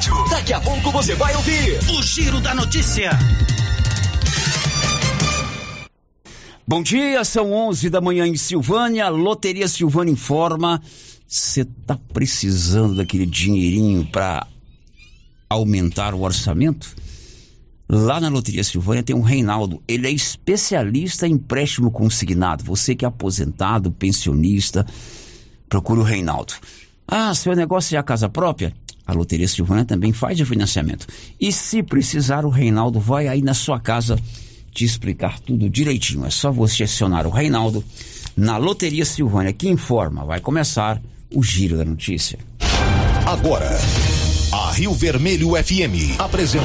rádio. Daqui a pouco você vai ouvir o Giro da Notícia. Bom dia, são 11 da manhã em Silvânia. Loteria Silvânia informa. Você tá precisando daquele dinheirinho para aumentar o orçamento? Lá na Loteria Silvânia tem um Reinaldo. Ele é especialista em empréstimo consignado. Você que é aposentado, pensionista, procure o Reinaldo. Ah, seu negócio é a casa própria? A Loteria Silvânia também faz o financiamento. E se precisar, o Reinaldo vai aí na sua casa te explicar tudo direitinho. É só você acionar o Reinaldo na Loteria Silvânia que informa. Vai começar o Giro da Notícia. Agora, a Rio Vermelho FM apresenta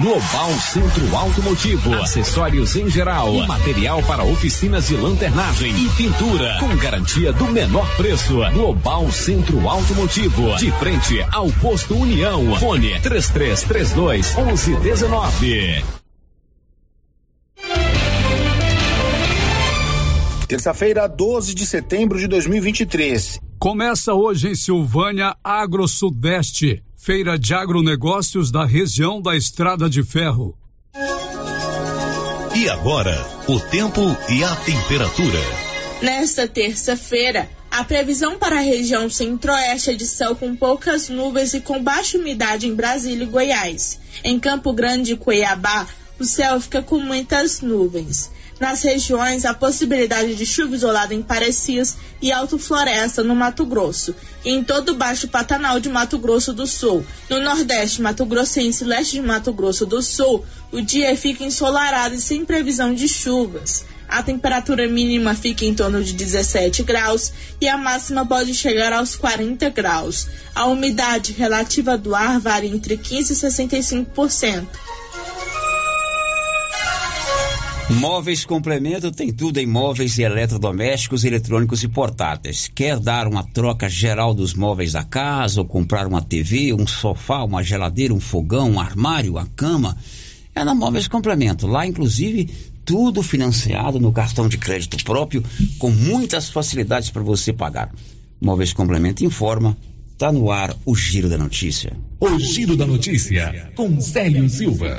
Global Centro Automotivo, acessórios em geral, e material para oficinas de lanternagem e pintura, com garantia do menor preço. Global Centro Automotivo, de frente ao posto União. Fone 3332 1119. Terça-feira, 12 de setembro de 2023. Começa hoje em Silvânia Agro Sudeste, feira de agronegócios da região da Estrada de Ferro. E agora, o tempo e a temperatura. Nesta terça-feira, a previsão para a região centro-oeste é de céu com poucas nuvens e com baixa umidade em Brasília e Goiás. Em Campo Grande e Cuiabá, o céu fica com muitas nuvens. Nas regiões, a possibilidade de chuva isolada em Parecias e Alto Floresta, no Mato Grosso, e em todo o Baixo Pantanal de Mato Grosso do Sul. No Nordeste, Mato Grossense e Leste de Mato Grosso do Sul, o dia fica ensolarado e sem previsão de chuvas. A temperatura mínima fica em torno de 17 graus e a máxima pode chegar aos 40 graus. A umidade relativa do ar varia entre 15 e 65%. Móveis Complemento tem tudo em móveis e eletrodomésticos, eletrônicos e portáteis. Quer dar uma troca geral dos móveis da casa ou comprar uma TV, um sofá, uma geladeira, um fogão, um armário, uma cama? É na Móveis Complemento. Lá, inclusive, tudo financiado no cartão de crédito próprio, com muitas facilidades para você pagar. Móveis Complemento informa. Tá no ar o Giro da Notícia. O Giro da Notícia, com Célio Silva.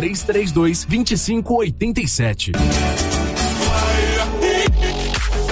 3332 2587.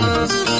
Thank you.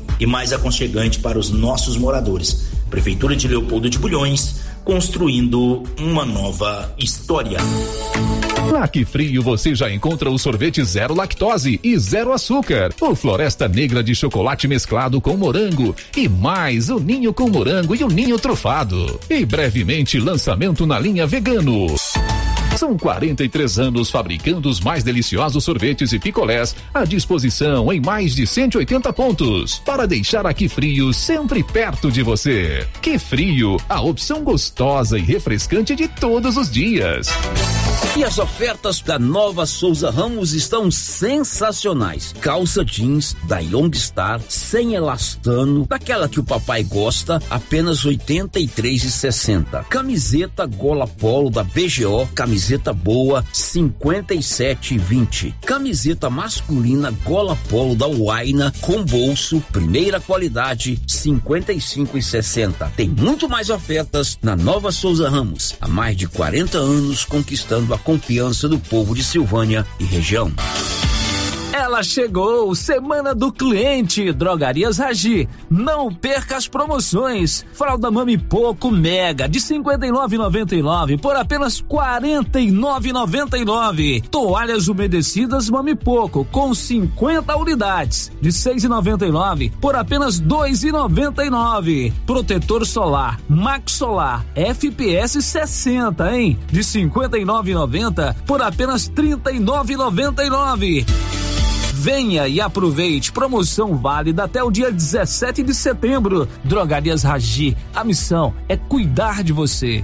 e mais aconchegante para os nossos moradores. Prefeitura de Leopoldo de Bulhões, construindo uma nova história. Na Que Frio você já encontra o sorvete zero lactose e zero açúcar, o Floresta Negra de chocolate mesclado com morango e mais o ninho com morango e o ninho trufado. E brevemente lançamento na linha vegano. São 43 anos fabricando os mais deliciosos sorvetes e picolés à disposição em mais de 180 pontos para deixar aqui frio sempre perto de você. Que frio, a opção gostosa e refrescante de todos os dias. E as ofertas da Nova Souza Ramos estão sensacionais. Calça jeans da Youngstar sem elastano, daquela que o papai gosta, apenas R$ 83,60. Camiseta gola polo da BGO, camiseta boa, 57,20. Camiseta masculina gola polo da Waina com bolso, primeira qualidade, 55,60. Tem muito mais ofertas na Nova Souza Ramos. Há mais de 40 anos conquistando a confiança do povo de Silvânia e região. Ela chegou, Semana do Cliente, Drogarias Ragi. Não perca as promoções. Fralda Mami Poco Mega de 59,99 por apenas 49,99. Toalhas umedecidas Mami Poco com 50 unidades de 6,99 por apenas 2,99. Protetor solar Max Solar FPS 60, hein? De 59,90 por apenas 39,99. Venha e aproveite. Promoção válida até o dia 17 de setembro. Drogarias Ragi. A missão é cuidar de você.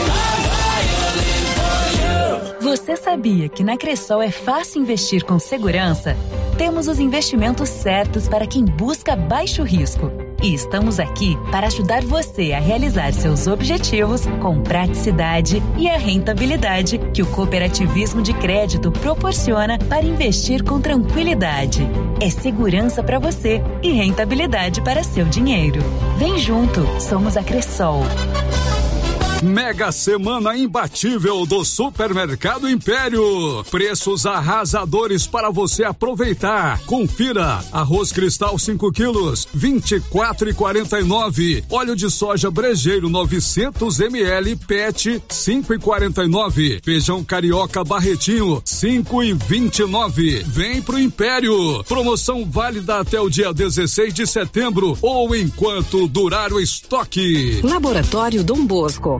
Você sabia que na Cressol é fácil investir com segurança? Temos os investimentos certos para quem busca baixo risco. E estamos aqui para ajudar você a realizar seus objetivos com praticidade e a rentabilidade que o cooperativismo de crédito proporciona para investir com tranquilidade. É segurança para você e rentabilidade para seu dinheiro. Vem junto, somos a Cressol. Mega Semana Imbatível do Supermercado Império. Preços arrasadores para você aproveitar. Confira: arroz cristal 5 quilos, 24 e 49. Óleo de soja brejeiro 900 ml PET 5 e 49. Feijão carioca barretinho 5 e 29. Vem pro Império. Promoção válida até o dia 16 de setembro ou enquanto durar o estoque. Laboratório Dom Bosco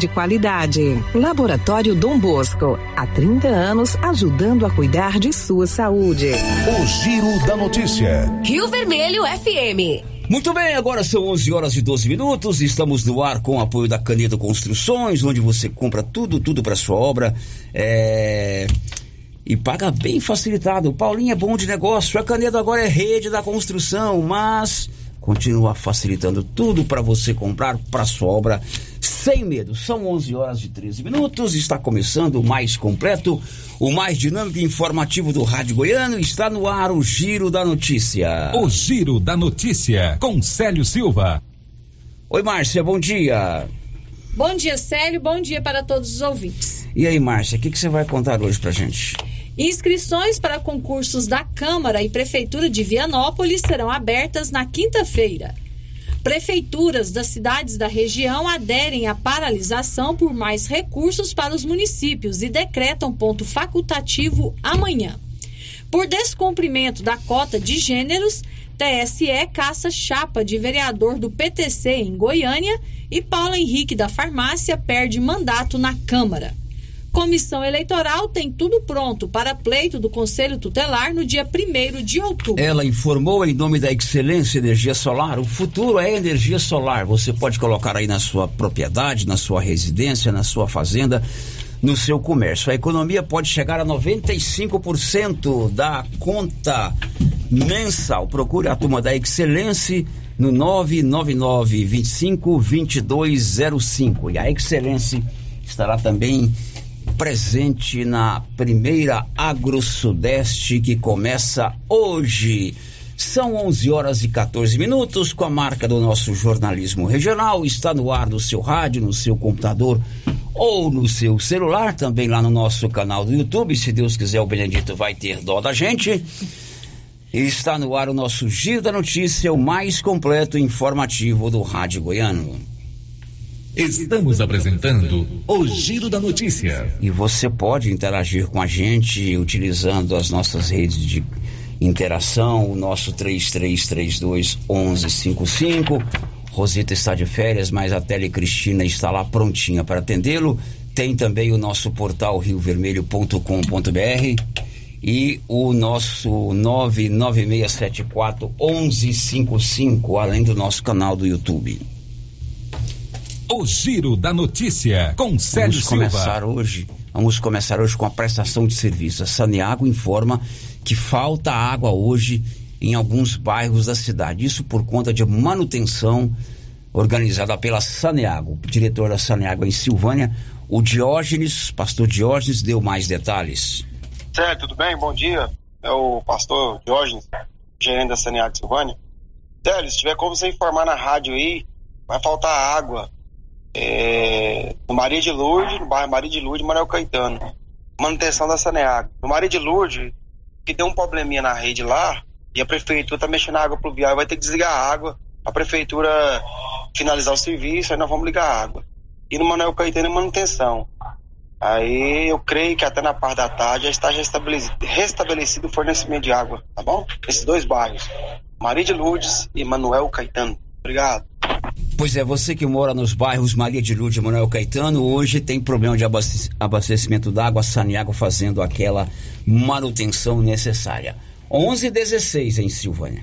de Qualidade. Laboratório Dom Bosco, há 30 anos ajudando a cuidar de sua saúde. O Giro da Notícia. Rio Vermelho FM. Muito bem, agora são 11 horas e 12 minutos. Estamos no ar com o apoio da Canedo Construções, onde você compra tudo, tudo para sua obra. É... E paga bem facilitado. Paulinho é bom de negócio. A Canedo agora é rede da construção, mas continua facilitando tudo para você comprar para sua obra sem medo. São 11 horas e 13 minutos. Está começando o mais completo, o mais dinâmico e informativo do Rádio Goiano. Está no ar o Giro da Notícia. O Giro da Notícia com Célio Silva. Oi, Márcia, bom dia. Bom dia, Célio. Bom dia para todos os ouvintes. E aí, Márcia, o que, que você vai contar hoje pra gente? Inscrições para concursos da Câmara e Prefeitura de Vianópolis serão abertas na quinta-feira. Prefeituras das cidades da região aderem à paralisação por mais recursos para os municípios e decretam ponto facultativo amanhã. Por descumprimento da cota de gêneros, TSE caça chapa de vereador do PTC em Goiânia e Paulo Henrique da Farmácia perde mandato na Câmara. Comissão Eleitoral tem tudo pronto para pleito do Conselho Tutelar no dia 1 de outubro. Ela informou em nome da Excelência Energia Solar. O futuro é energia solar. Você pode colocar aí na sua propriedade, na sua residência, na sua fazenda, no seu comércio. A economia pode chegar a 95% da conta mensal. Procure a turma da Excelência no 999 25 2205. E a Excelência estará também presente na primeira Agro Sudeste que começa hoje. São 11 horas e 14 minutos com a marca do nosso jornalismo regional. Está no ar no seu rádio, no seu computador ou no seu celular, também lá no nosso canal do YouTube. Se Deus quiser, o Benedito vai ter dó da gente. Está no ar o nosso Giro da Notícia, o mais completo e informativo do Rádio Goiano. Estamos apresentando o Giro da Notícia. E você pode interagir com a gente utilizando as nossas redes de interação, o nosso 3332 1155. Rosita está de férias, mas a Tele Cristina está lá prontinha para atendê-lo. Tem também o nosso portal riovermelho.com.br e o nosso 99674 1155, além do nosso canal do YouTube. O Giro da Notícia com Célio vamos começar hoje. Vamos começar hoje com a prestação de serviço. A Saneago informa que falta água hoje em alguns bairros da cidade. Isso por conta de manutenção organizada pela Saneago. O diretor da Saneago em Silvânia, o Diógenes, pastor Diógenes, deu mais detalhes. Certo, tudo bem? Bom dia. É o pastor Diógenes, gerente da Saneago Silvânia. Célio, se tiver como você informar na rádio aí, vai faltar água é, no Maria de Lourdes, no bairro Maria de Lourdes, Manuel Caetano. Manutenção da Saneago. No Maria de Lourdes, que deu um probleminha na rede lá, e a prefeitura tá mexendo na água pluvial, vai ter que desligar a água, a prefeitura finalizar o serviço, aí nós vamos ligar a água. E no Manuel Caetano manutenção. Aí eu creio que até na parte da tarde já está restabelecido, restabelecido o fornecimento de água, tá bom? Esses dois bairros, Maria de Lourdes e Manuel Caetano. Obrigado. Pois é, você que mora nos bairros Maria de Lourdes e Manuel Caetano, hoje tem problema de abastecimento d'água, Saniago fazendo aquela manutenção necessária. 11:16 em Silvânia.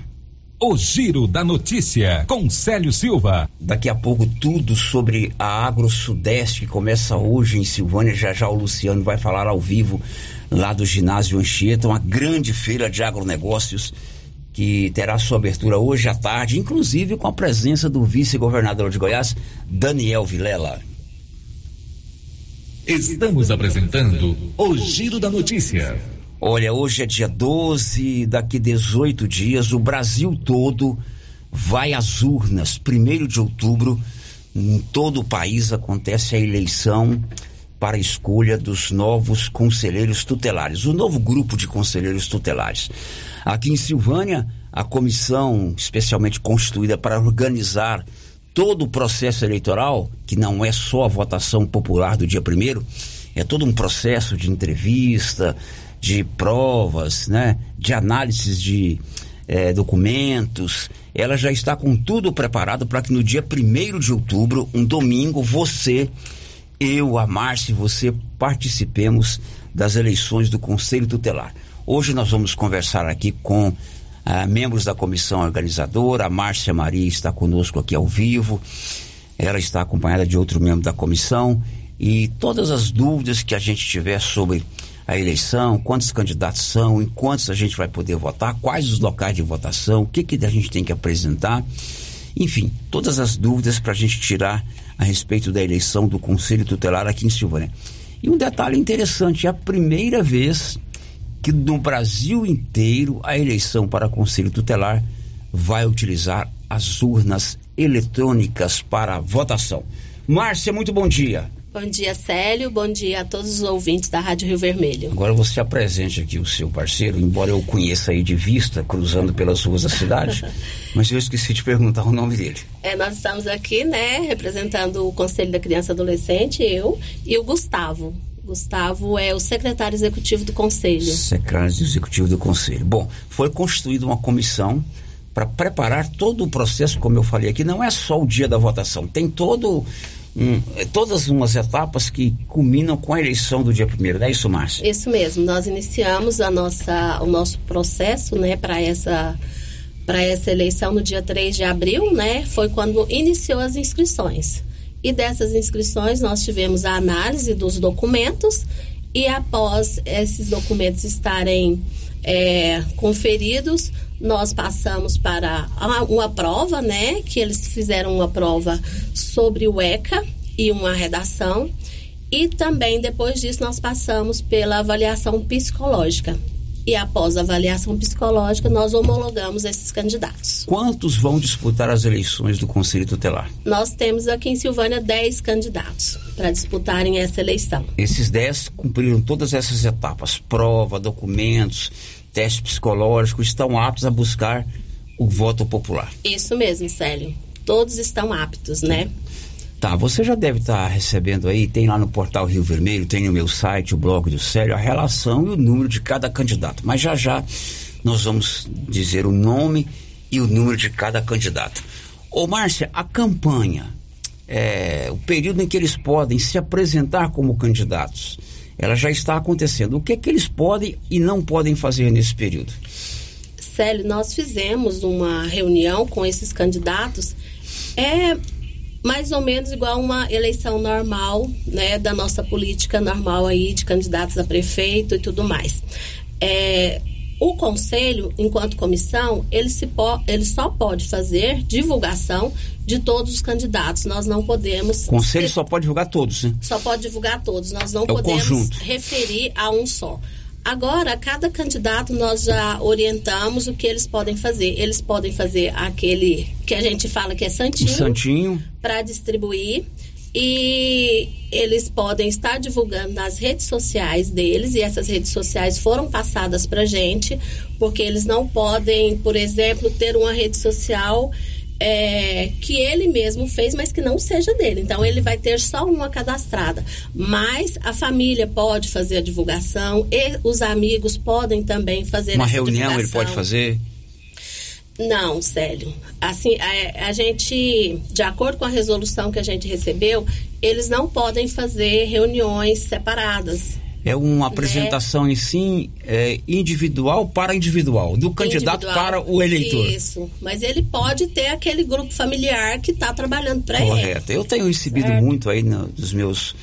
O Giro da Notícia, com Célio Silva. Daqui a pouco, tudo sobre a Agro Sudeste, que começa hoje em Silvânia. Já já o Luciano vai falar ao vivo lá do ginásio Anchieta, uma grande feira de agronegócios que terá sua abertura hoje à tarde, inclusive com a presença do vice-governador de Goiás, Daniel Vilela. Estamos apresentando o Giro da Notícia. Olha, hoje é dia 12, daqui 18 dias o Brasil todo vai às urnas. Primeiro de outubro, em todo o país acontece a eleição para a escolha dos novos conselheiros tutelares, o novo grupo de conselheiros tutelares. Aqui em Silvânia, a comissão especialmente constituída para organizar todo o processo eleitoral, que não é só a votação popular do dia primeiro, é todo um processo de entrevista, de provas, né, de análises de é, documentos, ela já está com tudo preparado para que no dia 1 de outubro, um domingo, você, eu, a Márcia e você participemos das eleições do Conselho Tutelar. Hoje nós vamos conversar aqui com ah, membros da comissão organizadora, a Márcia Maria está conosco aqui ao vivo, ela está acompanhada de outro membro da comissão e todas as dúvidas que a gente tiver sobre a eleição, quantos candidatos são, em quantos a gente vai poder votar, quais os locais de votação, o que, que a gente tem que apresentar. Enfim, todas as dúvidas para a gente tirar a respeito da eleição do Conselho Tutelar aqui em Silvânia. E um detalhe interessante, é a primeira vez que no Brasil inteiro a eleição para Conselho Tutelar vai utilizar as urnas eletrônicas para votação. Márcia, muito bom dia. Bom dia, Célio. Bom dia a todos os ouvintes da Rádio Rio Vermelho. Agora você apresente aqui o seu parceiro, embora eu conheça aí de vista, cruzando pelas ruas da cidade, mas eu esqueci de perguntar o nome dele. É, nós estamos aqui, né, representando o Conselho da Criança e Adolescente, eu e o Gustavo. Gustavo é o secretário executivo do Conselho. Secretário executivo do Conselho. Bom, foi constituída uma comissão para preparar todo o processo, como eu falei aqui, não é só o dia da votação, tem todo um, todas umas etapas que culminam com a eleição do dia primeiro, não é isso, Márcia? Isso mesmo, nós iniciamos a nossa, o nosso processo né, para essa, essa eleição no dia 3 de abril, né? Foi quando iniciou as inscrições. E dessas inscrições nós tivemos a análise dos documentos e após esses documentos estarem é, conferidos, nós passamos para uma prova, né? Que eles fizeram uma prova sobre o ECA e uma redação. E também depois disso nós passamos pela avaliação psicológica. E após a avaliação psicológica, nós homologamos esses candidatos. Quantos vão disputar as eleições do Conselho Tutelar? Nós temos aqui em Silvânia 10 candidatos para disputarem essa eleição. Esses 10 cumpriram todas essas etapas: prova, documentos, teste psicológico, estão aptos a buscar o voto popular. Isso mesmo, Célio. Todos estão aptos, né? Tá, você já deve estar tá recebendo aí, tem lá no portal Rio Vermelho, tem no meu site, o blog do Célio, a relação e o número de cada candidato. Mas já já nós vamos dizer o nome e o número de cada candidato. Ô Márcia, a campanha, é, o período em que eles podem se apresentar como candidatos, ela já está acontecendo. O que é que eles podem e não podem fazer nesse período? Célio, nós fizemos uma reunião com esses candidatos. É mais ou menos igual uma eleição normal, né, da nossa política normal aí de candidatos a prefeito e tudo mais. É, O conselho, enquanto comissão, ele, se po ele só pode fazer divulgação de todos os candidatos. Nós não podemos. O conselho só pode divulgar todos, né? Só pode divulgar todos. Nós não É podemos referir a um só. Agora, cada candidato nós já orientamos o que eles podem fazer. Eles podem fazer aquele que a gente fala que é santinho, Santinho. para distribuir e eles podem estar divulgando nas redes sociais deles e essas redes sociais foram passadas para gente porque eles não podem, por exemplo, ter uma rede social é, que ele mesmo fez, mas que não seja dele. Então ele vai ter só uma cadastrada. Mas a família pode fazer a divulgação e os amigos podem também fazer Uma reunião ele divulgação. pode fazer. Não, Célio. Assim, a, a gente, de acordo com a resolução que a gente recebeu, eles não podem fazer reuniões separadas. É uma apresentação em si é, individual para individual, do candidato Individual. para o eleitor. Isso. Mas ele pode ter aquele grupo familiar que está trabalhando para ele. Correto. Eu tenho recebido Certo. muito aí no- dos meus,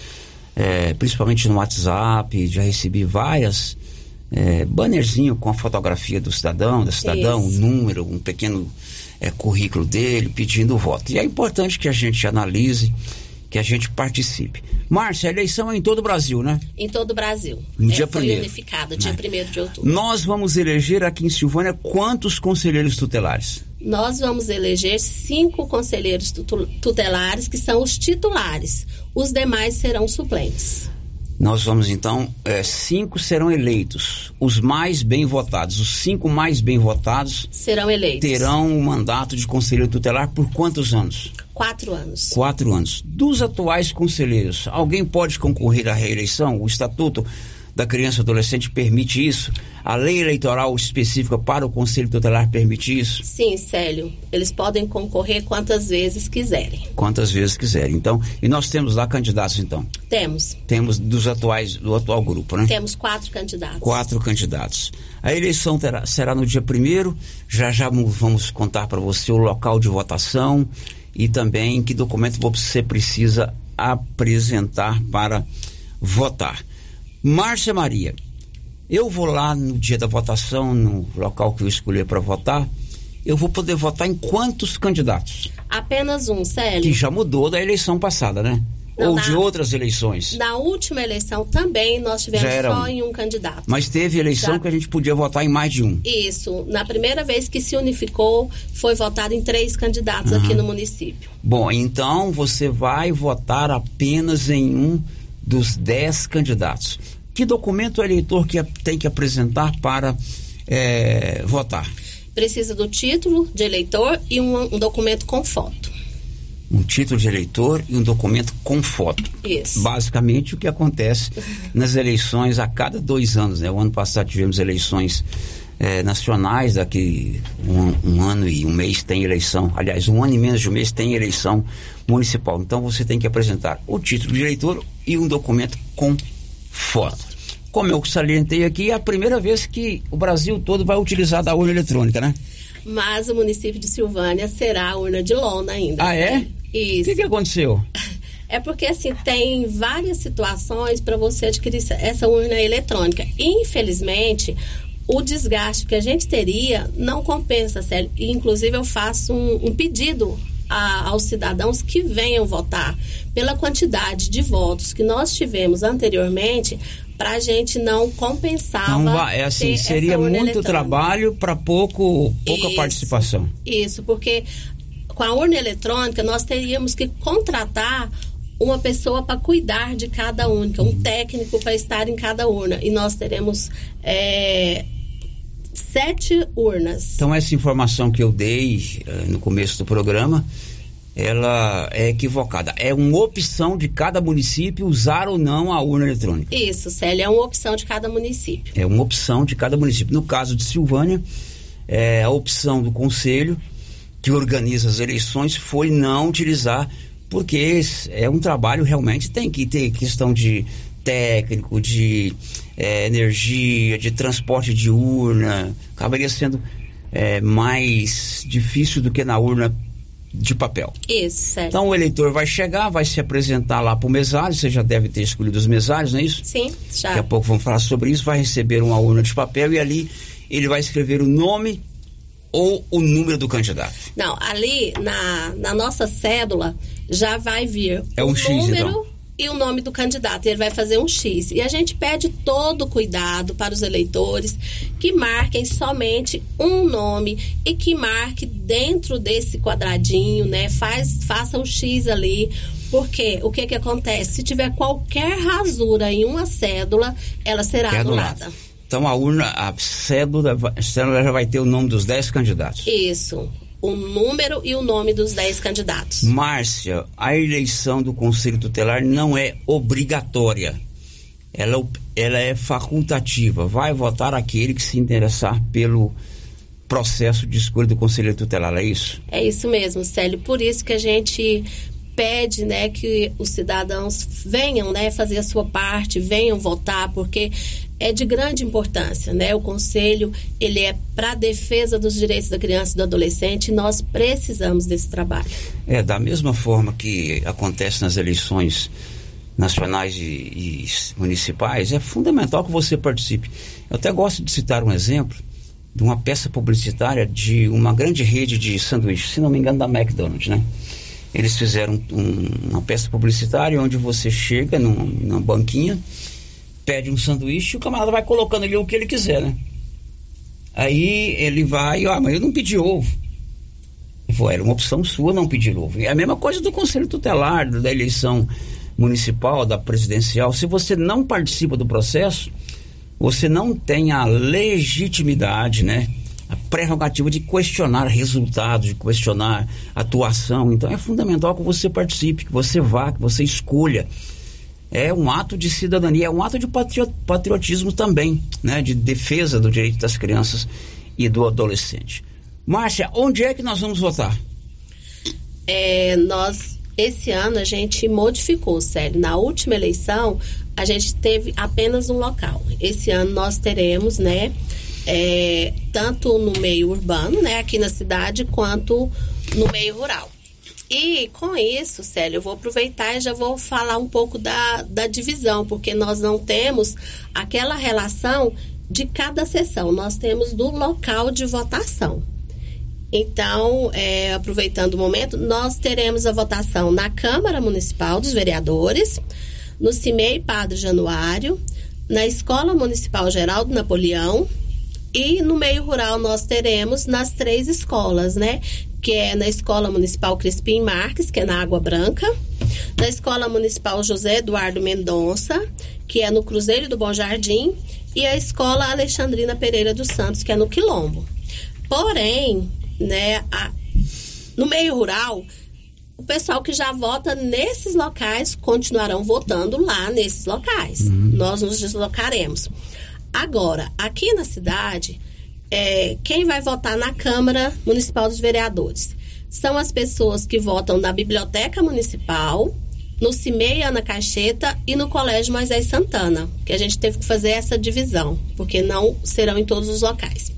é, principalmente no WhatsApp, já recebi várias é, bannerzinho com a fotografia do cidadão, da cidadã, um número, um pequeno é, currículo dele, pedindo o voto. E é importante que a gente analise, que a gente participe. Márcia, a eleição é em todo o Brasil, né? Em todo o Brasil. No É, dia foi primeiro. unificada, dia Né. 1 de outubro. Nós vamos eleger aqui em Silvânia quantos conselheiros tutelares? Nós vamos eleger cinco conselheiros tutelares, que são os titulares. Os demais serão suplentes. Nós vamos então, é, cinco serão eleitos, os mais bem votados. Os cinco mais bem votados Serão eleitos. terão o mandato de conselheiro tutelar por quantos anos? Quatro anos. Quatro anos. Dos atuais conselheiros, alguém pode concorrer à reeleição? O Estatuto da Criança e Adolescente permite isso? A lei eleitoral específica para o conselho tutelar permite isso? Sim, Célio. Eles podem concorrer quantas vezes quiserem. Quantas vezes quiserem. Então, e nós temos lá candidatos então. Temos. Temos dos atuais, do atual grupo, né? Temos quatro candidatos. quatro candidatos. A eleição terá- será no dia primeiro. Já já vamos contar para você o local de votação e também que documento você precisa apresentar para votar. Márcia Maria, eu vou lá no dia da votação, no local que eu escolher para votar. Eu vou poder votar em quantos candidatos? Apenas um, Célio. Que já mudou da eleição passada, né? Não, Ou na- de outras eleições. Na última eleição também nós tivemos só um. em um candidato. Mas teve eleição Já. que a gente podia votar em mais de um. Isso. Na primeira vez que se unificou, foi votado em três candidatos aqui Uhum. no município. Bom, então você vai votar apenas em um dos dez candidatos. Que documento o eleitor que tem que apresentar para eh, votar? Precisa do título de eleitor e um, um documento com foto. Um título de eleitor e um documento com foto. Isso. Basicamente o que acontece nas eleições a cada dois anos. Né? O ano passado tivemos eleições eh, nacionais, daqui um, um ano e um mês tem eleição. Aliás, um ano e menos de um mês tem eleição municipal. Então você tem que apresentar o título de eleitor e um documento com foto. Como eu salientei aqui, é a primeira vez que o Brasil todo vai utilizar da urna eletrônica, né? Mas o município de Silvânia será a urna de lona ainda. Ah, é? Isso. O que, que aconteceu? É porque assim tem várias situações para você adquirir essa- urna eletrônica. Infelizmente, o desgaste que a gente teria não compensa, Célio. E, inclusive, eu faço um, um pedido a- aos cidadãos que venham votar pela quantidade de votos que nós tivemos anteriormente, para a gente não compensava. Não vai, é assim, seria muito eletrônica. trabalho para pouco, pouca Isso. participação. Isso, porque com a urna eletrônica nós teríamos que contratar uma pessoa para cuidar de cada urna, um técnico para estar em cada urna. E nós teremos é, sete urnas. Então essa informação que eu dei eh, no começo do programa, ela é equivocada. É uma opção de cada município usar ou não a urna eletrônica. Isso, Célia, é uma opção de cada município. É uma opção de cada município. No caso de Silvânia, é, a opção do conselho que organiza as eleições foi não utilizar, porque é um trabalho realmente tem que ter questão de técnico, de é, energia, de transporte de urna, acabaria sendo é, mais difícil do que na urna de papel. Isso, certo. Então o eleitor vai chegar, vai se apresentar lá para o mesário, você já deve ter escolhido os mesários, não é isso? Sim, já. Daqui a pouco vamos falar sobre isso, vai receber uma urna de papel e ali ele vai escrever o nome ou o número do candidato. Não, ali na, na nossa cédula já vai vir É um o X, número então. e o nome do candidato. Ele vai fazer um X. E a gente pede todo cuidado para os eleitores que marquem somente um nome e que marque dentro desse quadradinho, né? Faz, faça um X ali. Porque o que que acontece? Se tiver qualquer rasura em uma cédula, ela será É anulada. anulado. Então a urna, a cédula, a cédula já vai ter o nome dos 10 candidatos. Isso. O número e o nome dos 10 candidatos. Márcia, a eleição do Conselho Tutelar não é obrigatória. Ela, ela é facultativa. Vai votar aquele que se interessar pelo processo de escolha do Conselho Tutelar, é isso? É isso mesmo, Célio. Por isso que a gente pede, né, que os cidadãos venham, né, fazer a sua parte, venham votar, porque é de grande importância, né? O conselho, ele é para a defesa dos direitos da criança e do adolescente, e nós precisamos desse trabalho. É, da mesma forma que acontece nas eleições nacionais e, e municipais, é fundamental que você participe. Eu até gosto de citar um exemplo de uma peça publicitária de uma grande rede de sanduíches, se não me engano, da McDonald's, né? Eles fizeram um- uma peça publicitária onde você chega num- numa banquinha, pede um sanduíche e o camarada vai colocando ali o que ele quiser, né? Aí ele vai, ah, mas eu não pedi ovo. Ele falou, era uma opção sua não pedir ovo. É a mesma coisa do Conselho Tutelar, da eleição municipal, da presidencial. Se você não participa do processo, você não tem a legitimidade, né? A prerrogativa de questionar resultados, de questionar atuação. Então é fundamental que você participe, que você vá, que você escolha. É um ato de cidadania, é um ato de patrio- patriotismo também, né? De defesa do direito das crianças e do adolescente. Márcia, onde é que nós vamos votar? É, nós, esse ano, a gente modificou, Célio. Na última eleição, a gente teve apenas um local. Esse ano nós teremos, né, é, tanto no meio urbano, né, aqui na cidade, quanto no meio rural. E com isso, Célio, eu vou aproveitar e já vou falar um pouco da, da divisão, porque nós não temos aquela relação de cada sessão, nós temos do local de votação. Então, é, aproveitando o momento, nós teremos a votação na Câmara Municipal dos Vereadores, no CIMEI Padre Januário, na Escola Municipal Geraldo Napoleão e no meio rural nós teremos nas três escolas, né? Que é na Escola Municipal Crispim Marques, que é na Água Branca, na Escola Municipal José Eduardo Mendonça, que é no Cruzeiro do Bom Jardim, e a Escola Alexandrina Pereira dos Santos, que é no Quilombo. Porém, né, a- no meio rural, o pessoal que já vota nesses locais continuarão votando lá nesses locais. Nós nos deslocaremos. Agora, aqui na cidade, é, quem vai votar na Câmara Municipal dos Vereadores? São as pessoas que votam na Biblioteca Municipal, no CIMEI Ana Caixeta e no Colégio Moisés Santana, que a gente teve que fazer essa divisão, porque não serão em todos os locais.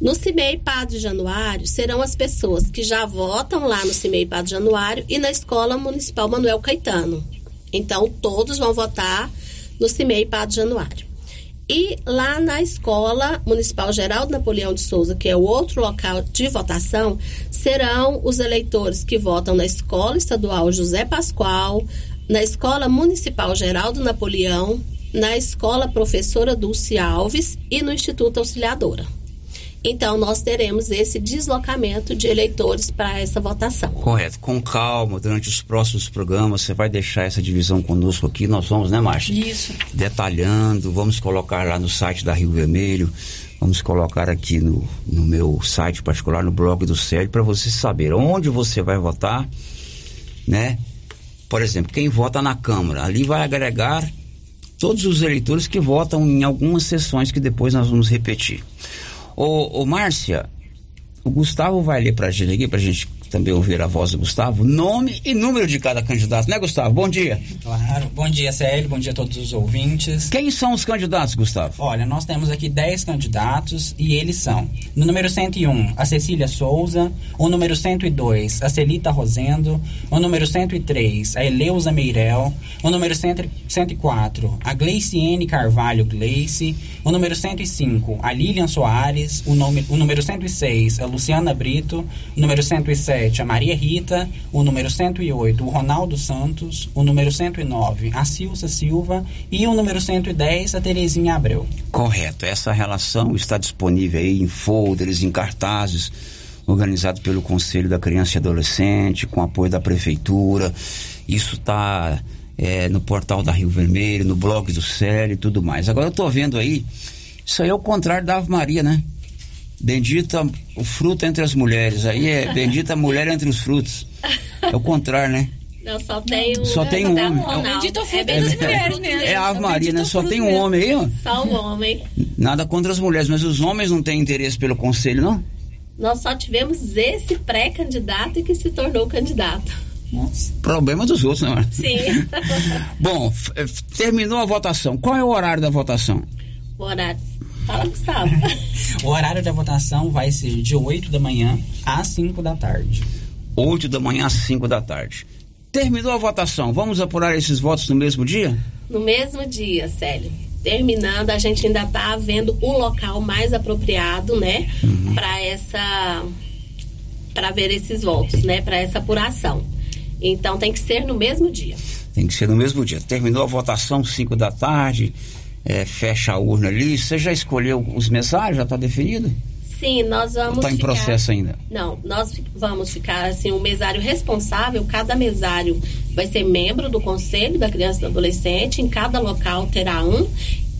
No CIMEI Padre Januário, serão as pessoas que já votam lá no CIMEI Padre Januário e na Escola Municipal Manuel Caetano. Então, todos vão votar no CIMEI Padre Januário. E lá na Escola Municipal Geraldo Napoleão de Souza, que é o outro local de votação, serão os eleitores que votam na Escola Estadual José Pascoal, na Escola Municipal Geraldo Napoleão, na Escola Professora Dulce Alves e no Instituto Auxiliadora. Então, nós teremos esse deslocamento de eleitores para essa votação. Correto. Com calma, durante os próximos programas, você vai deixar essa divisão conosco aqui. Nós vamos, né, Márcia? Isso. Detalhando, vamos colocar lá no site da Rio Vermelho, vamos colocar aqui no, no meu site particular, no blog do Célio, para você saber onde você vai votar, né? Por exemplo, quem vota na Câmara, ali vai agregar todos os eleitores que votam em algumas sessões que depois nós vamos repetir. Ô, ô Márcia, o Gustavo vai ler pra gente aqui, pra gente também ouvir a voz do Gustavo, nome e número de cada candidato, né, Gustavo? Bom dia. Claro. Bom dia, Célio. Bom dia a todos os ouvintes. Quem são os candidatos, Gustavo? Olha, nós temos aqui 10 candidatos e eles são: no número 101, a Cecília Souza, o número 102, a Celita Rosendo, o número 103, a Eleusa Meirel, o número 104, a Gleiciene Carvalho Gleice, o número 105, a Lilian Soares, o, nome, o número 106, a Luciana Brito, o número 107, a Maria Rita, o número 108, o Ronaldo Santos, o número 109, a Silsa Silva e o número 110, a Terezinha Abreu. Correto. Essa relação está disponível aí em folders, em cartazes, organizado pelo Conselho da Criança e Adolescente, com apoio da Prefeitura. Isso está é, no portal da Rio Vermelho, no blog do Célio e tudo mais. Agora eu estou vendo aí, isso aí é o contrário da Ave Maria, né? Bendita o fruto entre as mulheres. Aí é bendita a mulher entre os frutos. É o contrário, né? Não, só tem um. Só tem um homem. Bendito o fruto das mulheres mesmo. É a Ave Maria, né? Só tem um homem aí, ó. Só um homem. Nada contra as mulheres, mas os homens não têm interesse pelo conselho, não? Nós só tivemos esse pré-candidato e que se tornou candidato. Nossa. Problema dos outros, não é? Sim. Bom, terminou a votação. Qual é o horário da votação? O horário. Fala, Gustavo. o horário da votação vai ser de 8 da manhã às 5 da tarde. 8 da manhã às 5 da tarde. Terminou a votação. Vamos apurar esses votos no mesmo dia? No mesmo dia, Célio. Terminando, a gente ainda está vendo o local mais apropriado, né, uhum. para essa para ver esses votos, né, para essa apuração. Então tem que ser no mesmo dia. Tem que ser no mesmo dia. Terminou a votação, 5 da tarde, é, fecha a urna ali. Você já escolheu os mesários? Já está definido? Sim, nós vamos. Está em ficar... processo ainda? Não, nós vamos ficar assim, o mesário responsável, cada mesário vai ser membro do Conselho da Criança e do Adolescente, em cada local terá um.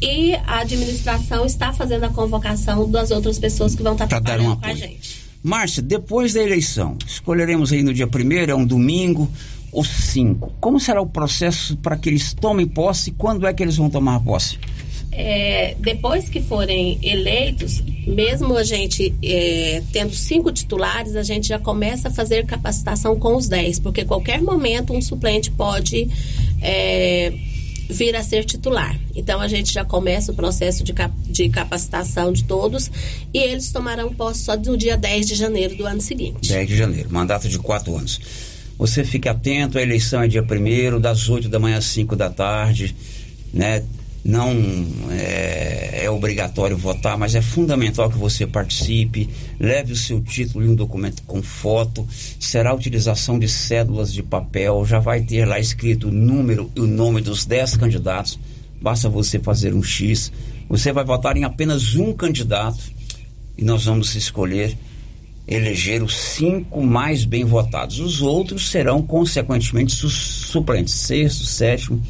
E a administração está fazendo a convocação das outras pessoas que vão estar pra trabalhando um com a gente. Márcia, depois da eleição, escolheremos aí no dia primeiro, é um domingo, os cinco. Como será o processo para que eles tomem posse? Quando é que eles vão tomar posse? É, depois que forem eleitos, mesmo a gente é, tendo cinco titulares, a gente já começa a fazer capacitação com os dez, porque qualquer momento um suplente pode é, vir a ser titular. Então a gente já começa o processo de, cap de capacitação de todos e eles tomarão posse só no dia 10 de janeiro do ano seguinte. 10 de janeiro, mandato de quatro anos. Você fique atento, a eleição é dia primeiro, das 8 da manhã às 5 da tarde, né? não é, é, obrigatório votar, mas é fundamental que você participe, leve o seu título e um documento com foto, será a utilização de cédulas de papel, já vai ter lá escrito o número e o nome dos 10 candidatos, basta você fazer um X, você vai votar em apenas um candidato e nós vamos escolher eleger os cinco mais bem votados. Os outros serão, consequentemente, suplentes, sexto, sétimo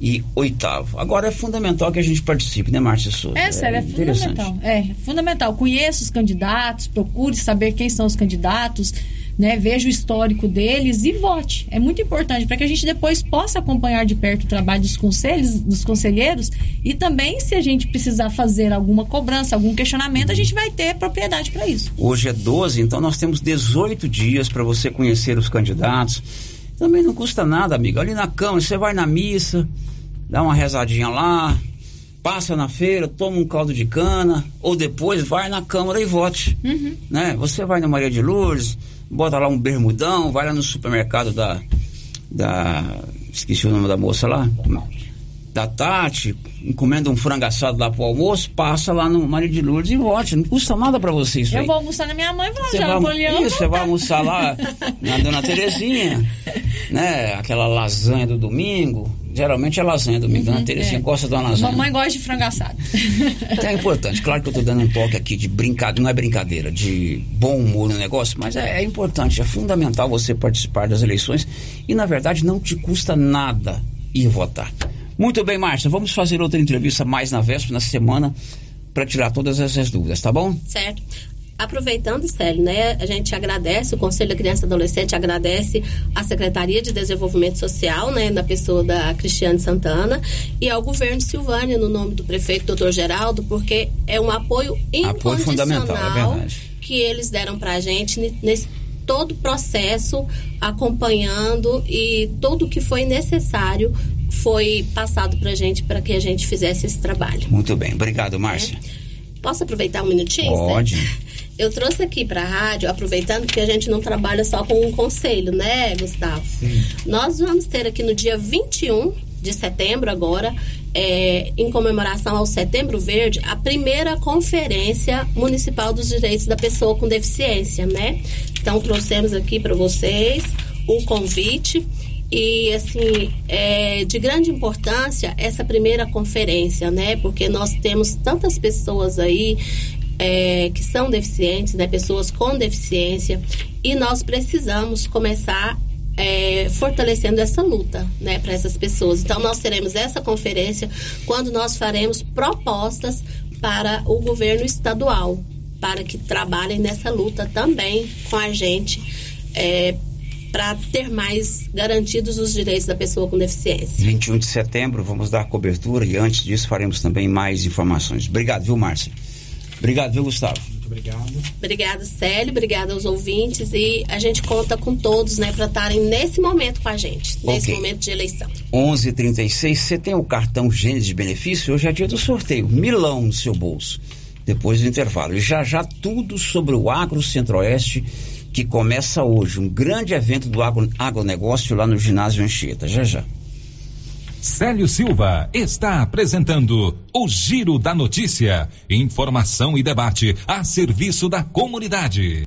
e oitavo. Agora é fundamental que a gente participe, né, Márcia Souza? É, sério, é, é fundamental. É fundamental. Conheça os candidatos, procure saber quem são os candidatos, né? Veja o histórico deles e vote. É muito importante para que a gente depois possa acompanhar de perto o trabalho dos conselhos, dos conselheiros e também se a gente precisar fazer alguma cobrança, algum questionamento, a gente vai ter propriedade para isso. Hoje é 12, então nós temos 18 dias para você conhecer os candidatos também não custa nada, amigo. Ali na cama, você vai na missa, dá uma rezadinha lá, passa na feira, toma um caldo de cana, ou depois vai na Câmara e vote. Uhum. Né? Você vai na Maria de Lourdes, bota lá um bermudão, vai lá no supermercado da. da esqueci o nome da moça lá da Tati, encomenda um frango assado lá pro almoço, passa lá no Maria de Lourdes e vote. Não custa nada pra você isso Eu aí. vou almoçar na minha mãe, vou você já vai, Isso, você vai almoçar lá na Dona Terezinha, né? Aquela lasanha do domingo. Geralmente é lasanha do domingo. Uhum, Terezinha é. gosta de uma lasanha. Mamãe gosta de frango assado. Então é importante. Claro que eu tô dando um toque aqui de brincadeira, não é brincadeira, de bom humor no negócio, mas é, é importante, é fundamental você participar das eleições e, na verdade, não te custa nada ir votar. Muito bem, Márcia, vamos fazer outra entrevista mais na véspera, na semana, para tirar todas essas dúvidas, tá bom? Certo. Aproveitando, Célio, né, a gente agradece, o Conselho da Criança e Adolescente agradece a Secretaria de Desenvolvimento Social, né, na pessoa da Cristiane Santana, e ao governo de Silvânia, no nome do prefeito doutor Geraldo, porque é um apoio incondicional apoio fundamental, é que eles deram para a gente nesse todo o processo, acompanhando e tudo que foi necessário foi passado para a gente para que a gente fizesse esse trabalho. Muito bem, obrigado, Márcia. É. Posso aproveitar um minutinho? Pode. Eu trouxe aqui para a rádio, aproveitando que a gente não trabalha só com um conselho, né, Gustavo? Sim. Nós vamos ter aqui no dia 21 de setembro agora, é, em comemoração ao Setembro Verde, a primeira conferência municipal dos direitos da pessoa com deficiência, né? Então trouxemos aqui para vocês o convite e assim é de grande importância essa primeira conferência, né? Porque nós temos tantas pessoas aí é, que são deficientes, né? Pessoas com deficiência e nós precisamos começar é, fortalecendo essa luta, né? Para essas pessoas. Então nós teremos essa conferência quando nós faremos propostas para o governo estadual para que trabalhem nessa luta também com a gente. É, para ter mais garantidos os direitos da pessoa com deficiência. 21 de setembro, vamos dar cobertura e antes disso faremos também mais informações. Obrigado, viu, Márcia? Obrigado, viu, Gustavo? Muito obrigado. Obrigada, Célio. Obrigada aos ouvintes. E a gente conta com todos, né, para estarem nesse momento com a gente, nesse okay. momento de eleição. 11:36. h 36 Você tem o cartão Gênesis de benefício? Hoje é dia do sorteio. Milão no seu bolso. Depois do intervalo. E já já tudo sobre o Agro Centro-Oeste que começa hoje, um grande evento do agro, agronegócio lá no ginásio Anchieta. Já já. Célio Silva está apresentando o Giro da Notícia. Informação e debate a serviço da comunidade.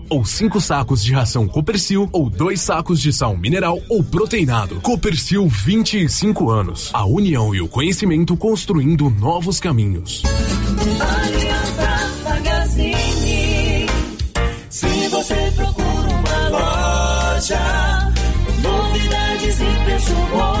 ou 5 sacos de ração Copercil ou dois sacos de sal mineral ou proteinado. Copercil 25 anos. A união e o conhecimento construindo novos caminhos. Aliança Magazine. Se você procura uma loja, novidades e preço bom.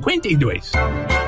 0952.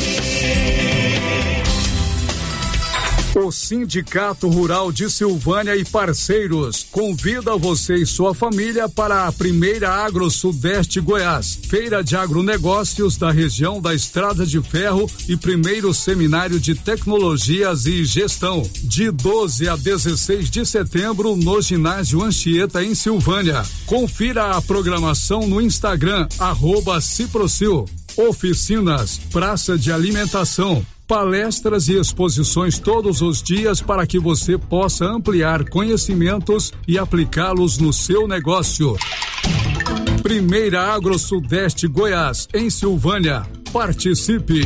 O Sindicato Rural de Silvânia e parceiros convida você e sua família para a primeira Agro Sudeste Goiás, feira de agronegócios da região da Estrada de Ferro e primeiro seminário de tecnologias e gestão, de 12 a 16 de setembro no ginásio Anchieta em Silvânia. Confira a programação no Instagram Ciprocil. Oficinas, praça de alimentação, palestras e exposições todos os dias para que você possa ampliar conhecimentos e aplicá-los no seu negócio. Primeira Agro Sudeste Goiás, em Silvânia. Participe!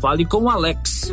Fale com o Alex.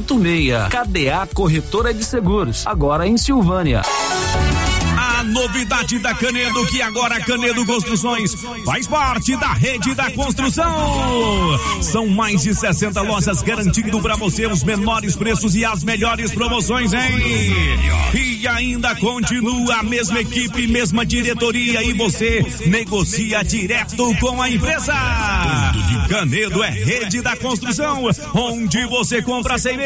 86. KDA Corretora de Seguros, agora em Silvânia. A novidade da Canedo, que agora Canedo Construções faz parte da rede da construção. São mais de 60 lojas garantindo para você os menores preços e as melhores promoções, hein? E ainda continua a mesma equipe, mesma diretoria e você negocia direto com a empresa. Canedo é rede da construção, onde você compra sem medo.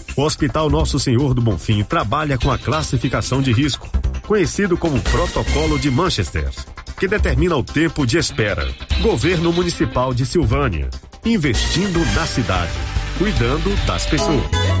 O Hospital Nosso Senhor do Bonfim trabalha com a classificação de risco, conhecido como Protocolo de Manchester, que determina o tempo de espera. Governo Municipal de Silvânia, investindo na cidade, cuidando das pessoas.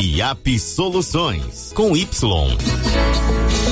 IAP Soluções com Y.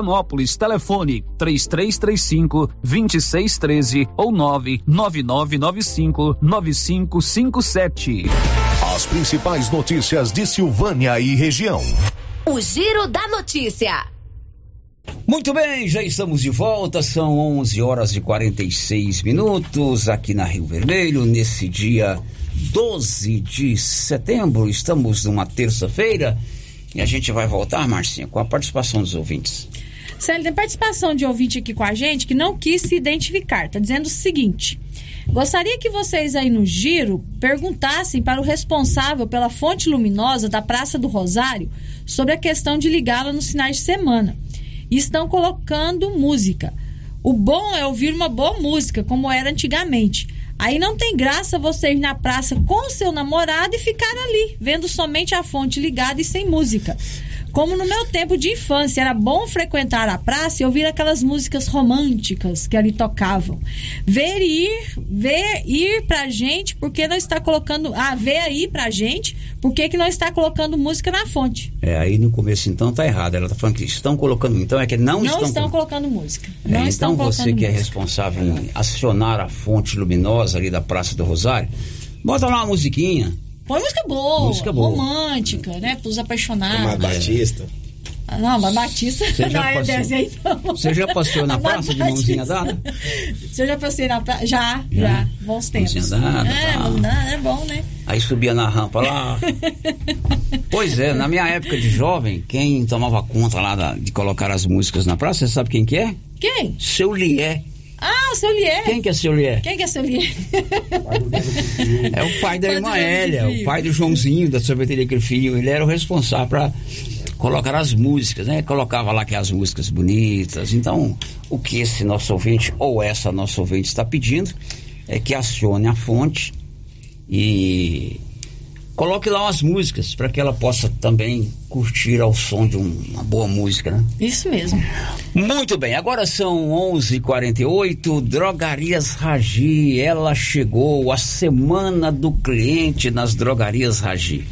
Vianópolis. Telefone 3335 2613 ou 99995 9557. As principais notícias de Silvânia e região. O Giro da Notícia. Muito bem, já estamos de volta, são 11 horas e 46 minutos aqui na Rio Vermelho, nesse dia 12 de setembro, estamos numa terça-feira e a gente vai voltar, Marcinha, com a participação dos ouvintes. Célio, tem participação de ouvinte aqui com a gente que não quis se identificar. Está dizendo o seguinte: gostaria que vocês aí no giro perguntassem para o responsável pela fonte luminosa da Praça do Rosário sobre a questão de ligá-la nos finais de semana. E estão colocando música. O bom é ouvir uma boa música, como era antigamente. Aí não tem graça você ir na praça com seu namorado e ficar ali, vendo somente a fonte ligada e sem música. Como no meu tempo de infância, era bom frequentar a praça e ouvir aquelas músicas românticas que ali tocavam. Ver e ir, ver ir pra gente, porque não está colocando. Ah, ver aí pra gente, porque que não está colocando música na fonte. É, aí no começo então tá errado. Ela tá falando que estão colocando, então é que não, Não estão, estão, colocando música. É, Não então você que é música. responsável em acionar a fonte luminosa ali da Praça do Rosário, bota lá uma musiquinha. Põe música boa, Música boa. romântica, né? Pros apaixonados. Uma Batista. Não, mas Batista Você já não é desse aí, não. Você já passeou na praça de mãozinha dada? Você já passei na praça? Já, Já? já, Bons tempos. Mãozinha dada, é, tá. é bom, né? Aí subia na rampa lá. pois é, na minha época de jovem, quem tomava conta lá da- de colocar as músicas na praça, você sabe quem que é? Quem? Seu Lié. Ah, o seu Lier. Quem que é seu Lié? Quem que é seu Lier? É o pai da Pai irmã Hélia, o pai do Joãozinho, da sorveteria Grifio. Ele era o responsável para colocar as músicas, né? Colocava lá que as músicas bonitas. Então, o que esse nosso ouvinte, ou essa nossa ouvinte está pedindo, é que acione a fonte e coloque lá umas músicas para que ela possa também curtir ao som de um- uma boa música, né? Isso mesmo. Muito bem, agora são 11:48. Drogarias Ragi, ela chegou a semana do cliente nas Drogarias Ragi.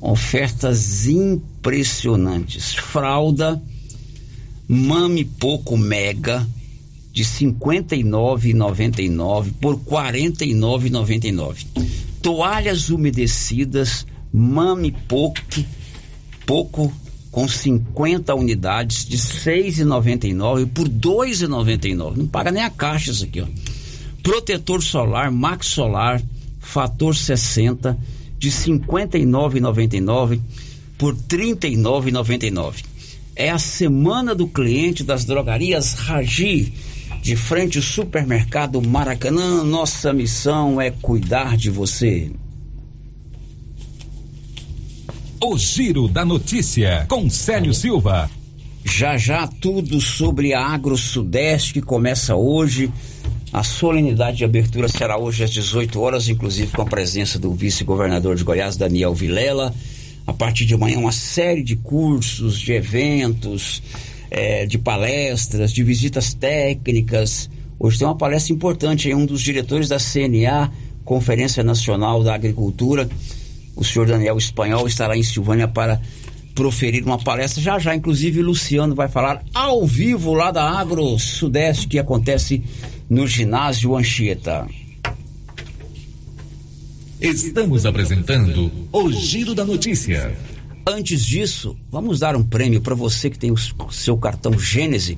Ofertas impressionantes. Fralda Mame Pouco Mega de R$ 59,99 por R$ 49,99. Toalhas umedecidas Mame Pouco pouco com 50 unidades de R$ 6,99 por R$ 2,99. Não paga nem a caixa isso aqui, ó. Protetor solar Max Solar fator 60 de R$ 59,99 por R$ 39,99. É a semana do cliente das drogarias Ragi, de frente ao supermercado Maracanã. Nossa missão é cuidar de você. O Giro da Notícia, com Célio Silva. Já já tudo sobre a Agro Sudeste que começa hoje. A solenidade de abertura será hoje às 18 horas, inclusive com a presença do vice-governador de Goiás, Daniel Vilela. a partir de amanhã uma série de cursos, de eventos, eh, de palestras, de visitas técnicas. Hoje tem uma palestra importante aí, um dos diretores da CNA, Conferência Nacional da Agricultura, o senhor Daniel Espanhol, estará em Silvânia para proferir uma palestra. Já já, inclusive, Luciano vai falar ao vivo lá da Agro Sudeste, que acontece no ginásio Anchieta. Estamos apresentando o Giro da Notícia. Antes disso, vamos dar um prêmio para você que tem o seu cartão Gênese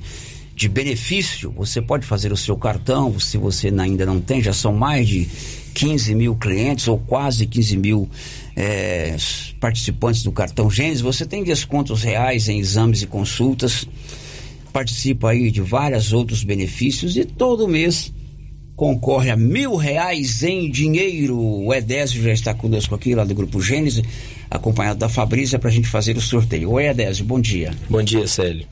de benefício. Você pode fazer o seu cartão, se você ainda não tem, já são mais de 15 mil clientes ou quase 15 mil eh, participantes do cartão Gênese. Você tem descontos reais em exames e consultas. Participa aí de vários outros benefícios e todo mês concorre a mil reais em dinheiro. O Edésio já está conosco aqui, lá do Grupo Gênese, acompanhado da Fabrícia, para a gente fazer o sorteio. Oi, Edésio, bom dia. Bom dia, Célio.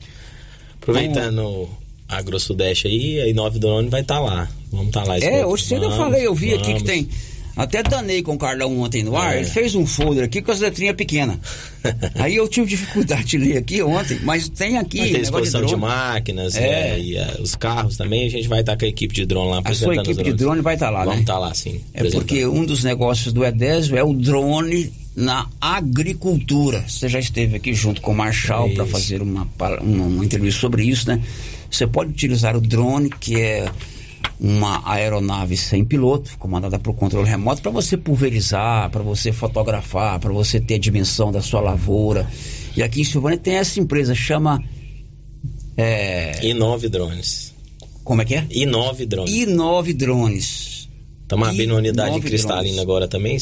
Aproveitando a Agro Sudeste aí, a Inove Drone vai estar lá. Vamos estar lá. É, hoje cedo eu falei, eu vi aqui vamos. que tem. Até danei com o Carlão ontem no ar, É. ele fez um folder aqui com as letrinhas pequenas. Aí eu tive dificuldade de ler aqui ontem, mas tem aqui. Ter negócio exposição de, drone. máquinas É. é, e ah, os carros também. A gente vai estar com a equipe de drone lá A sua apresentando equipe de drone vai estar lá, Vamos né? estar lá, sim. É porque um dos negócios do Edésio é o drone na agricultura. Você já esteve aqui junto com o Marshall para fazer uma, uma, uma entrevista sobre isso, né? Você pode utilizar o drone, que é uma aeronave sem piloto, comandada por controle remoto, para você pulverizar, para você fotografar, para você ter a dimensão da sua lavoura. E aqui em Silvânia tem essa empresa, chama. É, Inove Drones. como é que é? Inove Drones. I9 Drones. Estamos abrindo uma unidade cristalina Drones. agora também?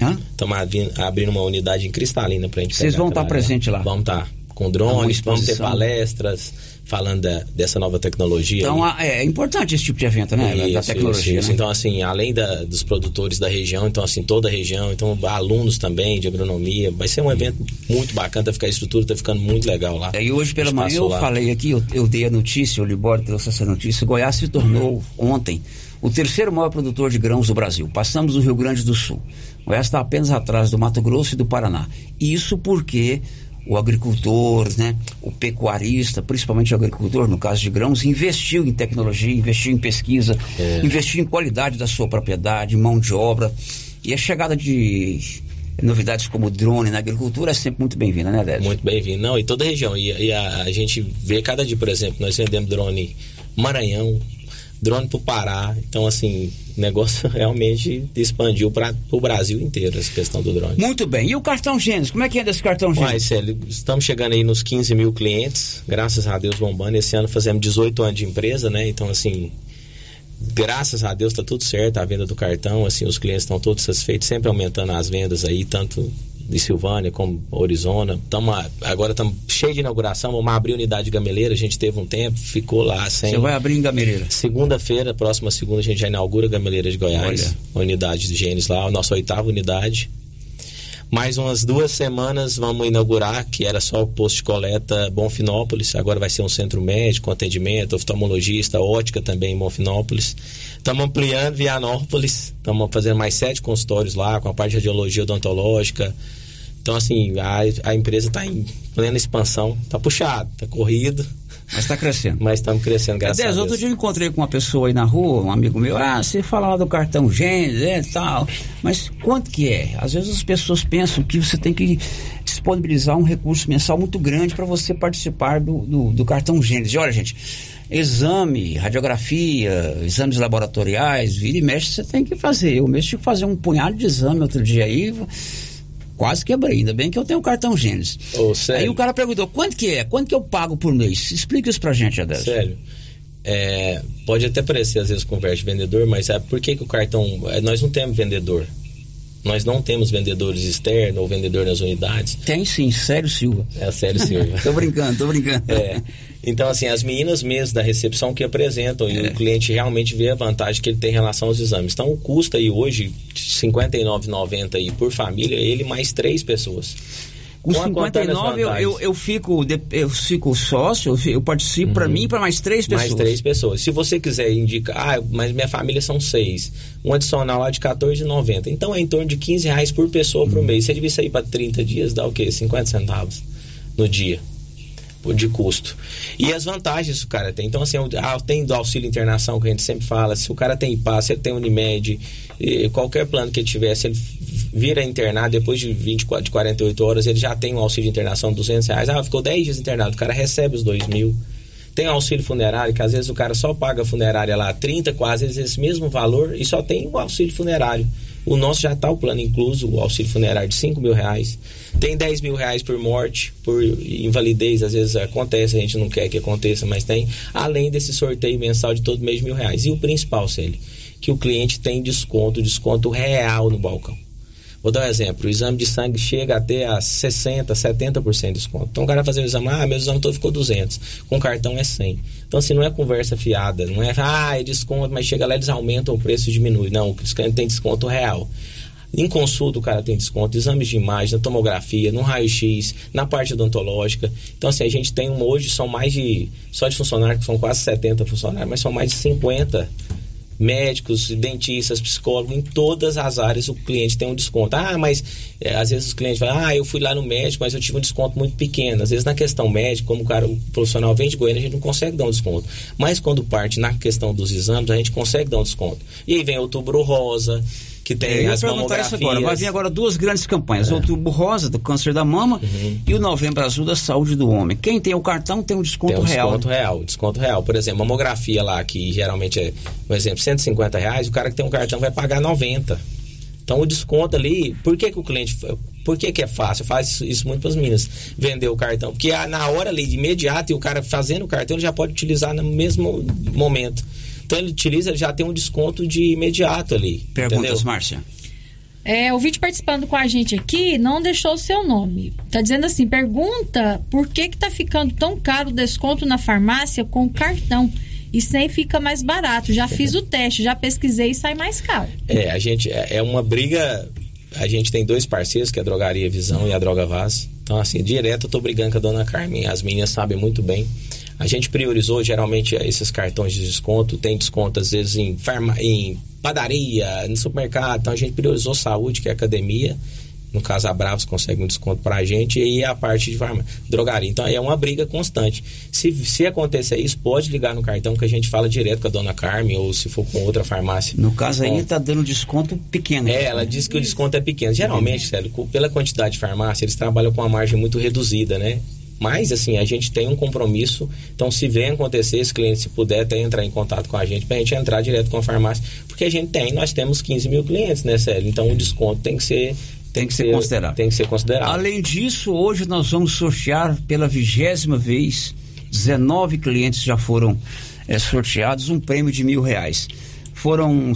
Hã? Estamos abrindo uma unidade em cristalina pra gente Vocês vão estar trabalhar. presente lá? Vamos estar. Com Uma drones, vamos ter palestras falando da- dessa nova tecnologia. Então a- é importante esse tipo de evento, né? da Isso, tecnologia. isso, né? Então, assim, além da- dos produtores da região, então, assim, toda a região, então, alunos também de agronomia, vai ser um evento muito bacana, tá ficar a estrutura, tá ficando muito legal lá. E hoje pela manhã eu lá. falei aqui, eu, eu dei a notícia, o Libório trouxe essa notícia, Goiás se tornou ontem o terceiro maior produtor de grãos do Brasil. Passamos o Rio Grande do Sul. Goiás está apenas atrás do Mato Grosso e do Paraná. Isso porque o agricultor, né, o pecuarista, principalmente o agricultor, no caso de grãos, investiu em tecnologia, investiu em pesquisa, É. investiu em qualidade da sua propriedade, mão de obra. E a chegada de novidades como drone na agricultura é sempre muito bem-vinda, né, Décio? Muito bem-vindo. Não, e toda a região. E, e a, a gente vê cada dia, por exemplo, nós vendemos drone Maranhão, drone pro Pará. Então, assim, o negócio realmente expandiu para o Brasil inteiro, essa questão do drone. Muito bem. E o cartão Gênesis? Como é que anda esse cartão Uai, Gênesis? Célio, estamos chegando aí nos 15 mil clientes, graças a Deus bombando. Esse ano fazemos 18 anos de empresa, né? Então, assim, graças a Deus tá tudo certo, a venda do cartão, assim, os clientes estão todos satisfeitos, sempre aumentando as vendas aí, tanto de Silvânia como Arizona. Tamo, agora estamos cheio de inauguração, vamos abrir unidade de gameleira, a gente teve um tempo, ficou lá sem... Você vai abrir em Gameleira. Segunda-feira, próxima segunda, a gente já inaugura a Gameleira de Goiás, a unidade de Gênesis lá, a nossa oitava unidade. Mais umas duas semanas vamos inaugurar, que era só o posto de coleta Bonfinópolis, agora vai ser um centro médico, com atendimento, oftalmologista, ótica também em Bonfinópolis. Estamos ampliando Vianópolis, estamos fazendo mais sete consultórios lá, com a parte de radiologia odontológica. Então, assim, a, a empresa está em plena expansão, está puxado, está corrido. Mas está crescendo. Mas estamos crescendo, graças Dez, a outro Deus. dia eu encontrei com uma pessoa aí na rua, um amigo meu, ah, você fala lá do cartão Gênesis, é tal, mas quanto que é? Às vezes as pessoas pensam que você tem que disponibilizar um recurso mensal muito grande para você participar do, do, do cartão Gênesis. E olha, gente, exame, radiografia, exames laboratoriais, vira e mexe, você tem que fazer. Eu mesmo tive que fazer um punhado de exame outro dia aí, quase quebrei, ainda bem que eu tenho o cartão Gênesis. Sério? Aí o cara perguntou, quanto que é? Quanto que eu pago por mês? Explica isso pra gente, Adélio. Sério. É, pode até parecer às vezes conversa de vendedor, mas sabe por que, que o cartão. é, Nós não temos vendedor. Nós não temos vendedores externos ou vendedor nas unidades. Tem sim, Sério Silva. É Sério Silva. tô brincando, tô brincando. É. Então, assim, as meninas mesmo da recepção que apresentam e o cliente realmente vê a vantagem que ele tem em relação aos exames. Então, o custo aí hoje, R$ 59,90 aí por família, ele mais três pessoas. Com as 59 eu, eu, eu fico, eu fico sócio, eu, participo pra mim e pra mais três pessoas. Uhum. Mais três pessoas. Se você quiser indicar, ah, mas minha família são seis. Um adicional lá de R$14,90. Então é em torno de 15 reais por pessoa Uhum. por mês. Se ele vir sair para 30 dias, dá o quê? 50 centavos no dia de custo. E as vantagens que o cara tem. Então, assim, ah, tem do auxílio internação que a gente sempre fala. Se o cara tem IPA, se ele tem Unimed, qualquer plano que ele tiver, se ele vira internado depois de 24, de 48 horas, ele já tem um auxílio de internação de 200 reais. Ah, ficou 10 dias internado, o cara recebe os 2 mil. Tem auxílio funerário, que às vezes o cara só paga a funerária lá 30, quase esse mesmo valor, e só tem o auxílio funerário. O nosso já está o plano incluso, o auxílio funerário de 5 mil reais. Tem 10 mil reais por morte, por invalidez, às vezes acontece, a gente não quer que aconteça, mas tem. Além desse sorteio mensal de todo mês mil reais. E o principal, Célio, que o cliente tem desconto, desconto real no balcão. Vou dar um exemplo, o exame de sangue chega até a 60, 70% de desconto. Então o cara fazer o exame, ah, meu exame todo ficou 200, com cartão é 100. Então assim, não é conversa fiada, não é, ah, é desconto, mas chega lá eles aumentam o preço e diminui. Não, o cliente tem desconto real. Em consulta o cara tem desconto, exames de imagem, na tomografia, no raio-x, na parte odontológica. Então assim, a gente tem um, hoje, são mais de, só de funcionários, que são quase 70 funcionários, mas são mais de 50 médicos, dentistas, psicólogos, em todas as áreas o cliente tem um desconto. Ah, mas é, às vezes os clientes falam, ah, eu fui lá no médico, mas eu tive um desconto muito pequeno. Às vezes na questão médica, como o cara, o profissional vem de Goiânia, a gente não consegue dar um desconto. Mas quando parte na questão dos exames, a gente consegue dar um desconto. E aí vem outubro rosa, que tem É, eu as perguntar isso agora. Vai vir agora duas grandes campanhas: o Outubro Rosa, do câncer da mama, e o Novembro Azul, da saúde do homem. Quem tem o cartão tem um desconto Tem um real. desconto real, desconto real. Por exemplo, mamografia lá, que geralmente é, por exemplo, 150 reais, o cara que tem um cartão vai pagar 90. Então o desconto ali, por que, que o cliente. Por que, que é fácil? Faz isso, isso muito para as meninas, vender o cartão. Porque ah, na hora ali, de imediato, e o cara fazendo o cartão, ele já pode utilizar no mesmo momento. Então ele utiliza, já tem um desconto de imediato ali. Perguntas, entendeu? Márcia. É, o vídeo participando com a gente aqui não deixou o seu nome. Tá dizendo assim, pergunta por que que tá ficando tão caro o desconto na farmácia com cartão e sem fica mais barato. Já fiz o teste, já pesquisei e sai mais caro. É, a gente é é uma briga. A gente tem dois parceiros, que é a Drogaria Visão e a Droga Vaz. Então, assim, direto eu tô brigando com a dona Carmen. As meninas sabem muito bem. A gente priorizou geralmente esses cartões de desconto. Tem desconto, às vezes, em, farma, em padaria, no supermercado. Então, a gente priorizou saúde, que é academia. No caso, a Bravos consegue um desconto pra gente. E a parte de farma, drogaria. Então, é uma briga constante. Se, se acontecer isso, pode ligar no cartão que a gente fala direto com a dona Carmen ou se for com outra farmácia. No caso aí, Bom, tá dando desconto pequeno. é, ela diz que o desconto é pequeno. Geralmente, Célio, pela quantidade de farmácia, eles trabalham com uma margem muito reduzida, né? Mas, assim, a gente tem um compromisso. Então, se vem acontecer, esse cliente, se puder até entrar em contato com a gente, pra gente entrar direto com a farmácia. Porque a gente tem, nós temos 15 mil clientes, né, Célio? Então, o desconto tem que ser... Tem que ser considerado. Tem que ser considerado. Além disso, hoje nós vamos sortear pela vigésima vez, 19 clientes já foram eh, sorteados, um prêmio de mil reais. Foram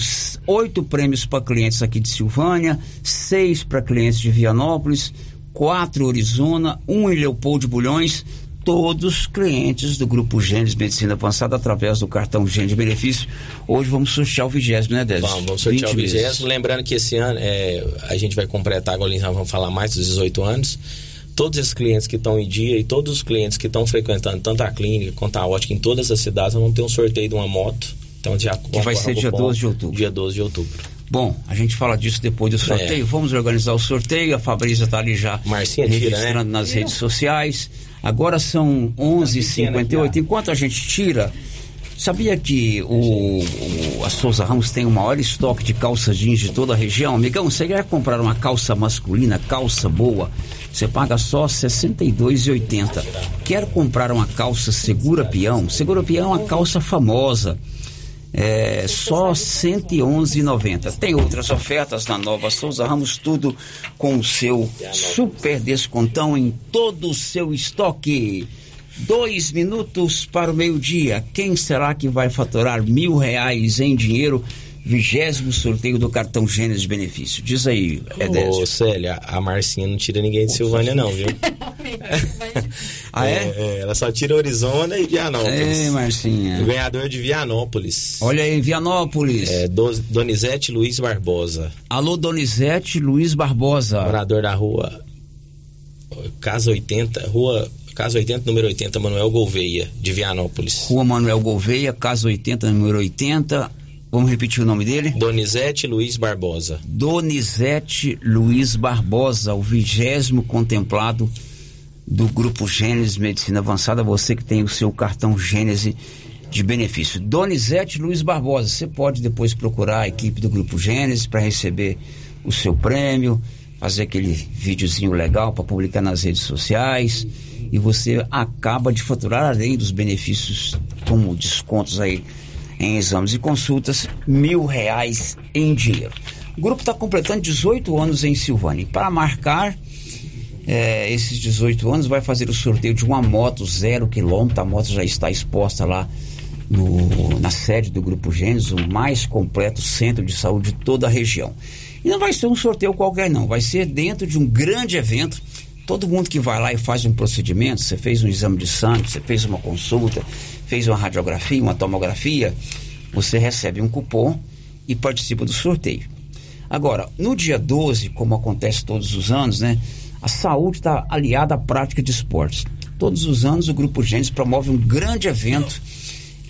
oito prêmios para clientes aqui de Silvânia, seis para clientes de Vianópolis, quatro Arizona, um em Leopoldo de Bulhões, todos clientes do Grupo Gênesis Medicina Avançada através do cartão Gênesis Benefício. Hoje vamos sortear o vigésimo, né, Désio? Vamos, vamos sortear 20 o vigésimo. Lembrando que esse ano é, a gente vai completar, agora nós vamos falar mais dos 18 anos. Todos esses clientes que estão em dia e todos os clientes que estão frequentando tanto a clínica quanto a ótica em todas as cidades, nós vamos ter um sorteio de uma moto. Então já Que vai ser dia 12 de outubro. Dia 12 de outubro. Bom, a gente fala disso depois do sorteio. É. Vamos organizar o sorteio. A Fabrícia está ali já Marcinha tira, registrando né? nas redes sociais. Agora são 11h58. Enquanto a gente tira, sabia que o, o- a Souza Ramos tem o maior estoque de calças jeans de toda a região? Amigão, você quer comprar uma calça masculina, calça boa? Você paga só R$ 62,80. Quer comprar uma calça Segura Peão? Segura Peão é uma calça famosa é só R$ 111,90. Tem outras ofertas na Nova Souza Ramos, tudo com o seu super descontão em todo o seu estoque. Dois minutos para o meio-dia. Quem será que vai faturar mil reais em dinheiro? Vigésimo sorteio do cartão Gênesis de Benefício. Diz aí, Edésio. Ô, Célia, a Marcinha não tira ninguém de Silvânia, não, viu? Ah, é? É, ela só tira Arizona e Vianópolis. Ei, Marcinha. O ganhador de Vianópolis. Olha aí, Vianópolis. É Do- Donizete Luiz Barbosa. Alô, Donizete Luiz Barbosa. Morador da rua Casa 80, Rua Casa 80, número 80, Manuel Gouveia, de Vianópolis. Rua Manuel Gouveia, casa 80, número 80. Vamos repetir o nome dele? Donizete Luiz Barbosa. Donizete Luiz Barbosa, o vigésimo contemplado do Grupo Gênesis Medicina Avançada. Você que tem o seu cartão Gênesis de benefício. Donizete Luiz Barbosa, você pode depois procurar a equipe do Grupo Gênesis para receber o seu prêmio, fazer aquele videozinho legal para publicar nas redes sociais e você acaba de faturar além dos benefícios como descontos aí em exames e consultas, mil reais em dinheiro. O grupo está completando 18 anos em Silvânia. Para marcar é, esses 18 anos, vai fazer o sorteio de uma moto zero quilômetro. A moto já está exposta lá no, na sede do Grupo Gênesis, o mais completo centro de saúde de toda a região. E não vai ser um sorteio qualquer, não. Vai ser dentro de um grande evento. Todo mundo que vai lá e faz um procedimento, você fez um exame de sangue, você fez uma consulta, fez uma radiografia, uma tomografia, você recebe um cupom e participa do sorteio. Agora, no dia 12, como acontece todos os anos, né? A saúde está aliada à prática de esportes. Todos os anos o Grupo Gênesis promove um grande evento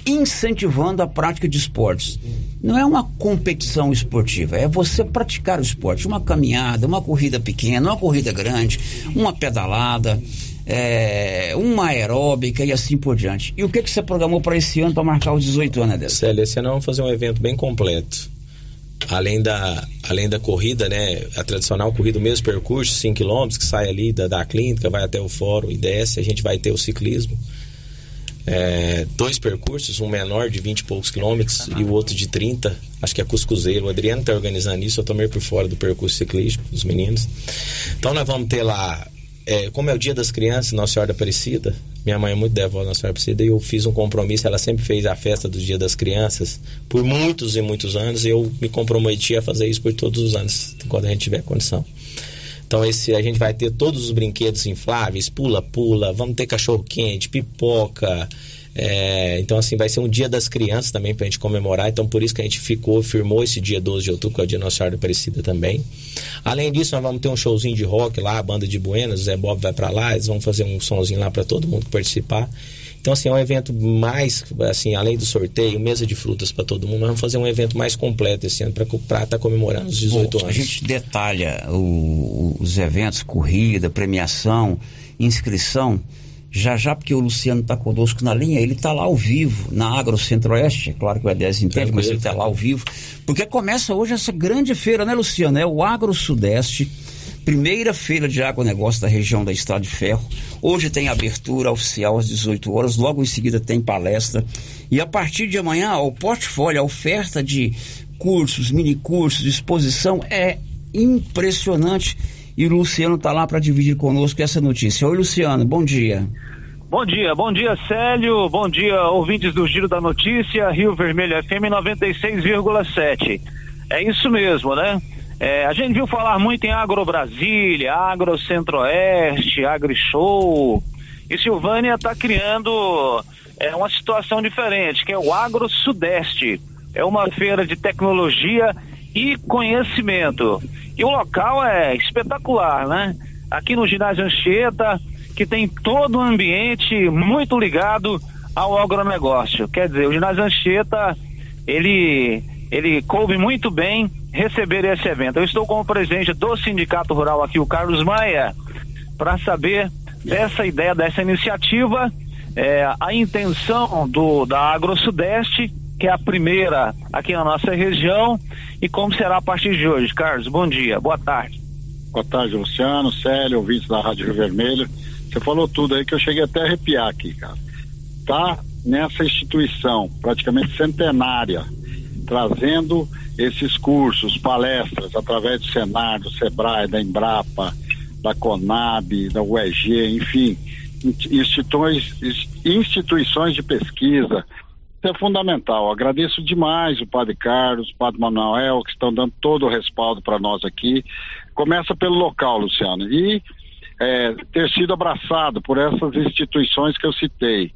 incentivando a prática de esportes. Não é uma competição esportiva, é você praticar o esporte. Uma caminhada, uma corrida pequena, uma corrida grande, uma pedalada, é, uma aeróbica e assim por diante. E o que, que você programou para esse ano para marcar os 18 anos, Adelson? Célia, esse ano vamos fazer um evento bem completo. Além da, além da corrida, né? A tradicional corrida, o mesmo percurso, 5 km, que sai ali da, da clínica, vai até o fórum e desce, a gente vai ter o ciclismo é, dois percursos, um menor de 20 e poucos quilômetros e o outro de 30, acho que é Cuscuzeiro. O Adriano está organizando isso, eu estou meio por fora do percurso ciclístico dos meninos. Então nós vamos ter lá, é, como é o dia das crianças, Nossa Senhora da Aparecida, minha mãe é muito devota Nossa Senhora Aparecida e eu fiz um compromisso, ela sempre fez a festa do dia das crianças por muitos e muitos anos e eu me comprometi a fazer isso por todos os anos, quando a gente tiver condição. Então esse a gente vai ter todos os brinquedos infláveis, pula-pula, vamos ter cachorro quente, pipoca. É, então assim vai ser um dia das crianças também para a gente comemorar. Então por isso que a gente ficou, firmou esse dia 12 de outubro, que é o dia Nossa Senhora Aparecida também. Além disso, nós vamos ter um showzinho de rock lá, a banda de Buenas, o Zé Bob vai para lá, eles vão fazer um sonzinho lá para todo mundo participar. Então, assim, é um evento mais, assim, além do sorteio, mesa de frutas para todo mundo, nós vamos fazer um evento mais completo esse ano para estar tá comemorando os 18 Bom, anos. A gente detalha o, os eventos, corrida, premiação, inscrição, já já, porque o Luciano está conosco na linha, ele está lá ao vivo, na Agro Centro-Oeste, é claro que o EDES entende, mas ele está lá ao vivo, porque começa hoje essa grande feira, né, Luciano? É o Agro Sudeste primeira feira de agronegócio da região da Estrada de Ferro. Hoje tem abertura oficial às 18 horas, logo em seguida tem palestra. E a partir de amanhã, o portfólio, a oferta de cursos, mini cursos, exposição é impressionante. E o Luciano está lá para dividir conosco essa notícia. Oi, Luciano, bom dia. Bom dia, bom dia Célio, bom dia ouvintes do Giro da Notícia, Rio Vermelho FM 96,7. É isso mesmo, né? É, a gente viu falar muito em Agro Brasília, Agro Centro-Oeste, AgriShow. E Silvânia está criando é, uma situação diferente, que é o Agro Sudeste. É uma feira de tecnologia e conhecimento. E o local é espetacular, né? Aqui no ginásio Anchieta, que tem todo um ambiente muito ligado ao agronegócio. Quer dizer, o ginásio Anchieta, ele, ele coube muito bem receber esse evento. Eu estou com o presidente do Sindicato Rural aqui, o Carlos Maia, para saber dessa ideia, dessa iniciativa, é, a intenção do, da Agro Sudeste, que é a primeira aqui na nossa região, e como será a partir de hoje. Carlos, bom dia, boa tarde. Boa tarde, Luciano, Célio, ouvintes da Rádio Rio Vermelho. Você falou tudo aí que eu cheguei até a arrepiar aqui, cara. Tá nessa instituição praticamente centenária, trazendo esses cursos, palestras, através do Senar, do Sebrae, da Embrapa, da Conab, da UEG, enfim, instituições, instituições de pesquisa. É fundamental. Agradeço demais o Padre Carlos, o Padre Manuel, que estão dando todo o respaldo para nós aqui. Começa pelo local, Luciano, e é, ter sido abraçado por essas instituições que eu citei,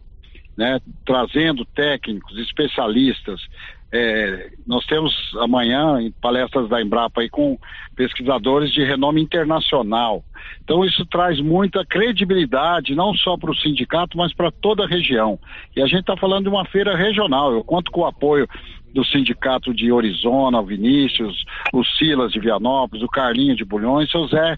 né, trazendo técnicos, especialistas, é, nós temos amanhã palestras da Embrapa aí com pesquisadores de renome internacional. Então isso traz muita credibilidade, não só para o sindicato, mas para toda a região. E a gente está falando de uma feira regional. Eu conto com o apoio do sindicato de Orizona, o Vinícius, o Silas de Vianópolis, o Carlinho de Bulhões, o Zé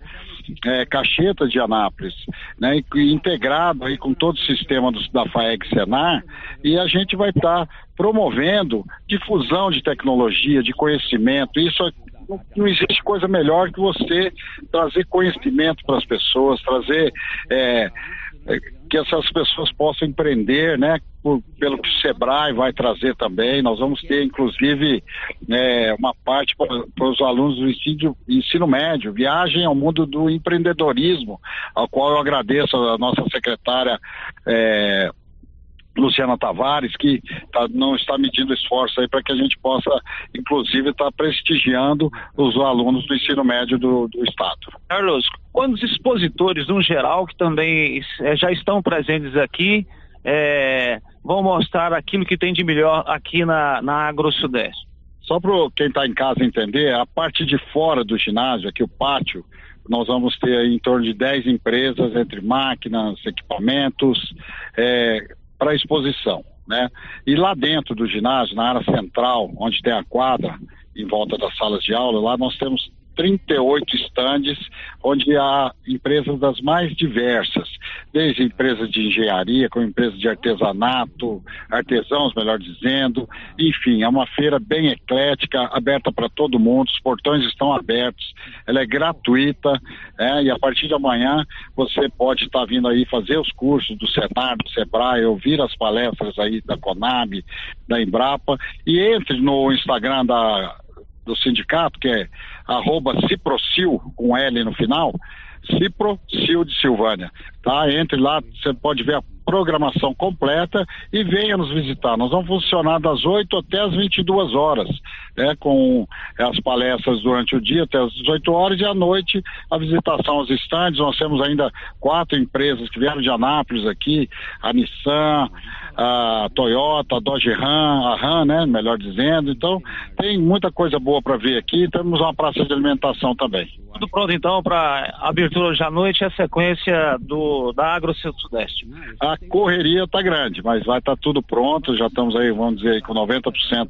é, Cacheta de Anápolis, né, integrado aí com todo o sistema do, da FAEG Senar, e a gente vai estar tá promovendo difusão de tecnologia, de conhecimento, isso não, não, existe coisa melhor que você trazer conhecimento para as pessoas, trazer é, é, que essas pessoas possam empreender, né? Por, pelo que o Sebrae vai trazer também. Nós vamos ter, inclusive, é, uma parte para os alunos do ensino, ensino médio, viagem ao mundo do empreendedorismo, ao qual eu agradeço a nossa secretária. É, Luciana Tavares, que tá, não está medindo esforço aí para que a gente possa, inclusive, estar tá prestigiando os alunos do ensino médio do, do Estado. Carlos, quantos expositores, no geral, que também é, já estão presentes aqui, é, vão mostrar aquilo que tem de melhor aqui na, na Agro Sudeste? Só para quem está em casa entender, a parte de fora do ginásio, aqui o pátio, nós vamos ter em torno de 10 empresas, entre máquinas, equipamentos, é, para exposição, né? E lá dentro do ginásio, na área central, onde tem a quadra, em volta das salas de aula, lá nós temos 38 estandes, onde há empresas das mais diversas, desde empresas de engenharia, como empresas de artesanato, artesãos, melhor dizendo, enfim, é uma feira bem eclética, aberta para todo mundo, os portões estão abertos, ela é gratuita, é, e a partir de amanhã você pode estar tá vindo aí fazer os cursos do Senar, do Sebrae, ouvir as palestras aí da Conab, da Embrapa, e entre no Instagram da do sindicato, que é arroba Ciprocil, com L no final, Ciprocil de Silvânia, tá? Entre lá, você pode ver a programação completa e venha nos visitar. Nós vamos funcionar das 8 até as 22 horas, né, com as palestras durante o dia até as 18 horas e à noite a visitação aos estandes. Nós temos ainda quatro empresas que vieram de Anápolis aqui, a Nissan, a Toyota, a Dodge Ram, a Ram, né, melhor dizendo. Então, tem muita coisa boa para ver aqui. Temos uma praça de alimentação também. Tudo pronto então para abertura hoje à noite e a sequência do da Agro Sudeste. A correria está grande, mas vai estar tá tudo pronto. Já estamos aí, vamos dizer, com 90%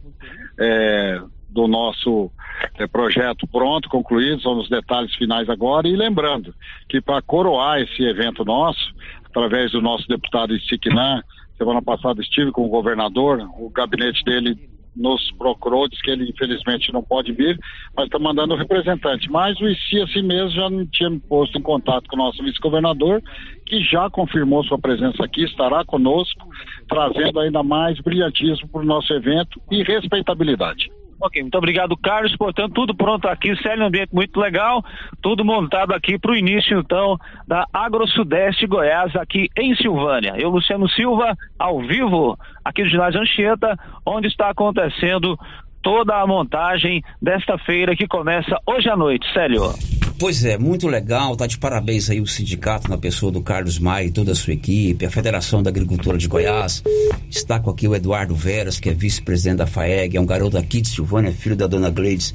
é, do nosso é, projeto pronto, concluído, são os detalhes finais agora. E lembrando que para coroar esse evento nosso, através do nosso deputado Isiquinã, semana passada estive com o governador, o gabinete dele nos procurou, disse que ele infelizmente não pode vir, mas está mandando o representante. Mas o ICI assim mesmo já não tinha posto em contato com o nosso vice-governador, que já confirmou sua presença aqui, estará conosco, trazendo ainda mais brilhantismo para o nosso evento e respeitabilidade. Ok, muito obrigado, Carlos. Portanto, tudo pronto aqui, sério, um ambiente muito legal, tudo montado aqui para o início, então, da Agro Sudeste Goiás, aqui em Silvânia. Eu, Luciano Silva, ao vivo, aqui do Ginásio Anchieta, onde está acontecendo toda a montagem desta feira que começa hoje à noite. Célio. Pois é, muito legal, tá de parabéns aí o sindicato na pessoa do Carlos Maia e toda a sua equipe, a Federação da Agricultura de Goiás, destaco aqui o Eduardo Veras, que é vice-presidente da FAEG, é um garoto aqui de Silvânia, filho da dona Gleides,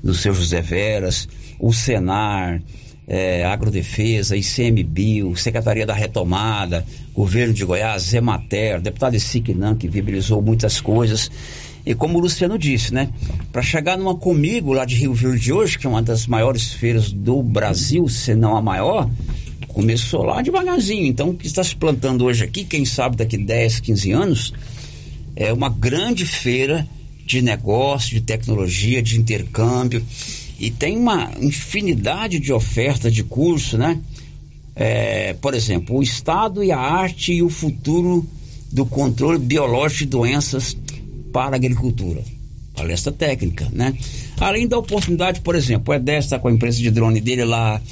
do seu José Veras, o Senar, é, Agrodefesa, ICMBio, Secretaria da Retomada, Governo de Goiás, Zemater, deputado Siquinã, que viabilizou muitas coisas, e como o Luciano disse, né? Para chegar numa comigo lá de Rio Verde hoje, que é uma das maiores feiras do Brasil, se não a maior, começou lá devagarzinho. Então, o que está se plantando hoje aqui, quem sabe daqui 10, 15 anos, é uma grande feira de negócio, de tecnologia, de intercâmbio. E tem uma infinidade de ofertas de curso, né? É, por exemplo, o Estado e a arte e o futuro do controle biológico de doenças para a agricultura. Palestra técnica, né? Além da oportunidade, por exemplo, o Edés está com a empresa de drone dele lá,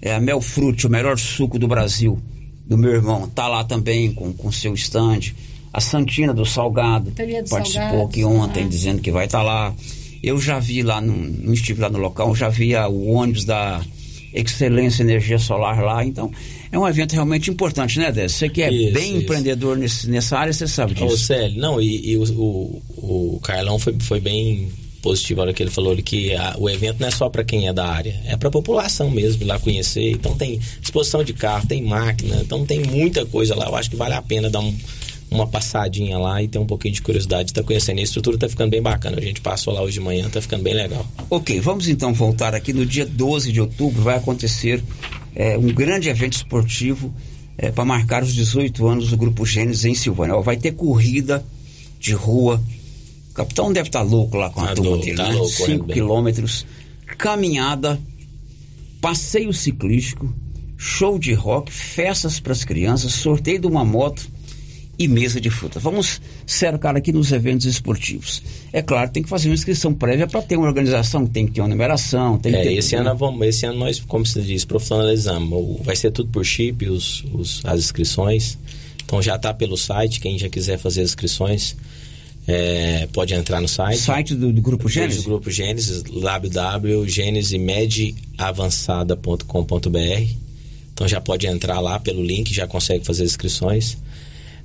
é a Melfrute, o melhor suco do Brasil, do meu irmão, tá lá também com, com seu stand. A Santina do Salgado participou aqui ontem, né? dizendo que vai estar tá lá. Eu já vi lá, no, não estive lá no local, já vi a, o ônibus da Excelência Energia Solar lá. Então, é um evento realmente importante, né, Décio? Você que é Isso, bem isso. empreendedor nesse- nessa área, você sabe Ô, disso. Célio, não, e, e o, o, o Carlão foi, foi bem positivo na hora que ele falou que a- o evento não é só para quem é da área, é para a população mesmo ir lá conhecer. Então tem exposição de carro, tem máquina, então tem muita coisa lá. Eu acho que vale a pena dar um- uma passadinha lá e ter um pouquinho de curiosidade de estar conhecendo. E a estrutura tá ficando bem bacana. A gente passou lá hoje de manhã, tá ficando bem legal. Ok, vamos então voltar aqui no dia 12 de outubro. Vai acontecer é, um grande evento esportivo para marcar os 18 anos do Grupo Gênesis em Silvânia. Ó, vai ter corrida de rua. O capitão deve estar louco lá com a Tá turma dele, tá né? louco, correndo 5 bem. quilômetros, caminhada, passeio ciclístico, show de rock, festas para as crianças, sorteio de uma moto e mesa de frutas. Vamos cercar aqui nos eventos esportivos. É claro, tem que fazer uma inscrição prévia para ter uma organização, tem que ter uma numeração, tem que É, ter esse, tudo, ano né? vamos, esse ano nós, como se diz, profissionalizamos. Vai ser tudo por chip, os, os- as inscrições. Então já está pelo site, quem já quiser fazer as inscrições é, pode entrar no site. Site do, do Grupo Gênesis? Do Grupo Gênesis, www.genesimediavançada.com.br Então já pode entrar lá pelo link, já consegue fazer as inscrições.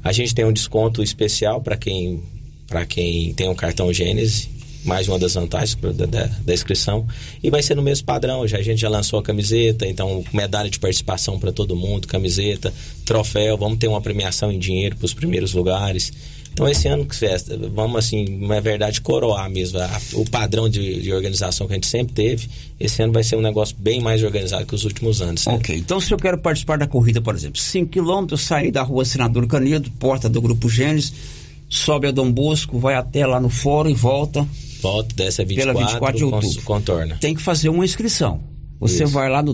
A gente tem um desconto especial para quem, para quem tem um cartão Gênesis, mais uma das vantagens da, da- da inscrição. E vai ser no mesmo padrão, já, a gente já lançou a camiseta, então medalha de participação para todo mundo, camiseta, troféu, vamos ter uma premiação em dinheiro para os primeiros lugares. Então esse ano que festa, vamos assim, na verdade, coroar mesmo a- o padrão de, de organização que a gente sempre teve. Esse ano vai ser um negócio bem mais organizado que os últimos anos. né? Ok, então se eu quero participar da corrida, por exemplo, 5 quilômetros, sair da rua Senador Canedo, porta do Grupo Gênesis, sobe a Dom Bosco, vai até lá no fórum e volta. Volta, desce a 24, Pela 24 de outubro. contorna. Tem que fazer uma inscrição. Você Isso. vai lá no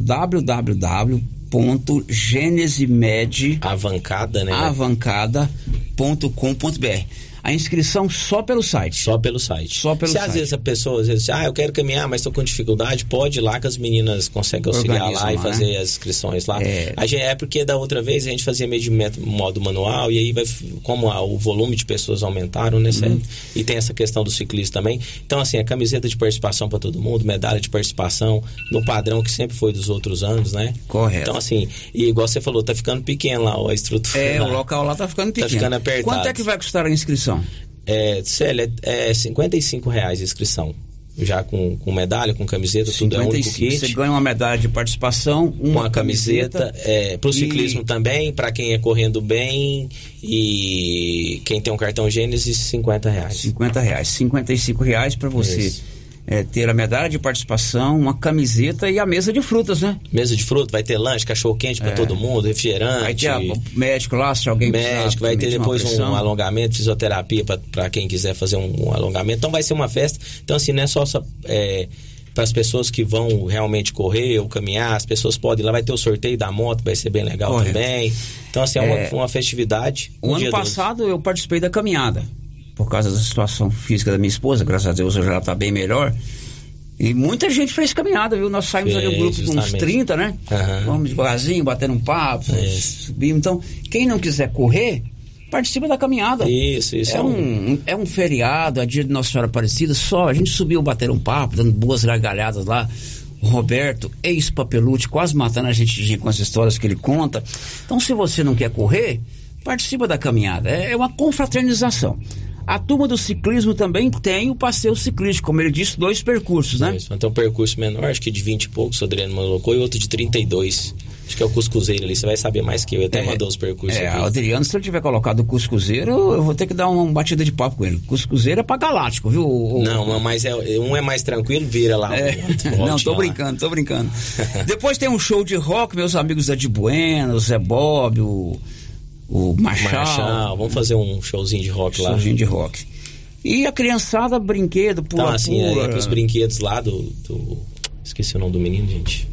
www.genesimed Avancada, né? avancada.com.br. A inscrição só pelo site. Só pelo site. Só pelo Se site. às vezes a pessoa, às vezes, ah, eu quero caminhar, mas estou com dificuldade, pode ir lá que as meninas conseguem auxiliar lá e lá, fazer né? as inscrições lá. É. A gente, é porque da outra vez a gente fazia meio de modo manual e aí vai, como a- o volume de pessoas aumentaram, né, Sérgio? E tem essa questão do ciclismo também. Então, assim, a camiseta de participação para todo mundo, medalha de participação, no padrão que sempre foi dos outros anos, né? Correto. Então, assim, e igual você falou, tá ficando pequeno lá ó, a estrutura. É, lá. o local lá tá ficando Tá pequeno. ficando apertado. Quanto é que vai custar a inscrição? É, Célia, é, é 55 reais a inscrição. Já com, com medalha, com camiseta, tudo é 55. Você ganha uma medalha de participação, uma Uma camiseta, é, pro e- ciclismo também, para quem é correndo bem e quem tem um cartão Gênesis, 50 reais. 50 reais. 55 reais para você Isso. É, ter a medalha de participação, uma camiseta e a mesa de frutas, né? Mesa de fruta, vai ter lanche, cachorro quente para É. todo mundo, refrigerante. Vai ter a- médico lá, se alguém precisar médico, vai ter uma depois um alongamento, fisioterapia para quem quiser fazer um, um alongamento. Então vai ser uma festa. Então, assim, não é só para as pessoas que vão realmente correr ou caminhar, as pessoas podem ir lá, vai ter o sorteio da moto, vai ser bem legal Correto. também. Então, assim, é, É. uma, uma festividade. O no ano dia 12. passado eu participei da caminhada, por causa da situação física da minha esposa, graças a Deus hoje ela está bem melhor. E muita gente fez caminhada, viu? Nós saímos ali um grupo de uns justamente. 30, né? Aham. Vamos devagarzinho, batendo um papo, subimos. Então, quem não quiser correr, participa da caminhada. Isso, isso. É um, é um feriado, é dia de Nossa Senhora Aparecida, só a gente subiu, bater um papo, dando boas gargalhadas lá. O Roberto, ex-papelute, quase matando a gente com as histórias que ele conta. Então, se você não quer correr, participa da caminhada. É é uma confraternização. A turma do ciclismo também tem o passeio ciclístico, como ele disse, dois percursos, né? Isso, tem um percurso menor, acho que de 20 e poucos, o Adriano colocou, e outro de 32. Acho que é o Cuscuzeiro ali, você vai saber mais que eu. Eu até mandou os percursos É, aqui. o Adriano, se ele tiver colocado o Cuscuzeiro, eu vou ter que dar uma batida de papo com ele. Cuscuzeiro é pra Galáctico, viu? O- Não, mas é, um é mais tranquilo, vira lá. É, o- o não, tô lá. brincando, tô brincando. Depois tem um show de rock, meus amigos da de Bueno, o Zé Bob, o, o Marshall. Marshall, vamos fazer um showzinho de rock lá. Showzinho de rock. E a criançada, brinquedo, pula, Então, assim, é, pula. é que os brinquedos lá do, do- Esqueci o nome do menino, gente.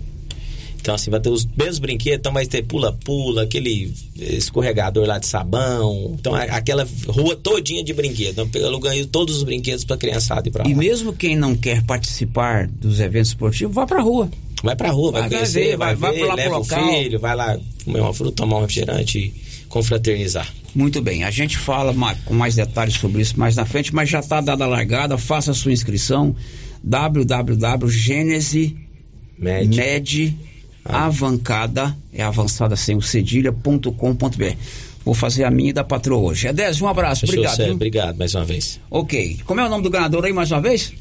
Então, assim, vai ter os mesmos brinquedos, então vai ter pula-pula, aquele escorregador lá de sabão. Então, a- aquela rua todinha de brinquedos. Então, eu ganho todos os brinquedos pra criançada ir pra lá. E mesmo quem não quer participar dos eventos esportivos, vá pra rua. Vai pra rua, vai, Vai conhecer, ver, vai, vai- vai ver, lá pro leva o local. filho, vai lá comer uma fruta, tomar um refrigerante e confraternizar. Muito bem, a gente fala com mais detalhes sobre isso mais na frente, mas já está dada a largada, faça a sua inscrição www.genesimed Avancada, é avançada sem o cedilha.com.br. Vou fazer a minha e da patroa hoje. Edésio, um abraço. Fechou, Obrigado. Viu? Obrigado mais uma vez. Ok. Como é o nome do ganhador aí mais uma vez?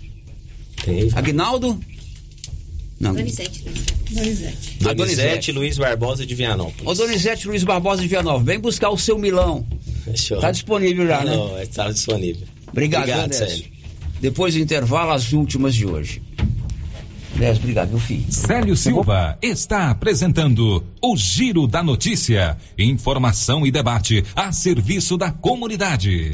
Aguinaldo? Não. Donizete. A Donizete Luiz Barbosa de Vianópolis. Ô Donizete Luiz Barbosa de Vianova, vem buscar o seu milão. Fechou. Tá disponível já, né? Não, está disponível. Obrigado, Obrigado. Célio. Depois do intervalo, as últimas de hoje. Edésio, obrigado, meu filho. Célio Silva está apresentando o Giro da Notícia. Informação e debate a serviço da comunidade.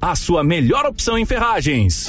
a sua melhor opção em ferragens.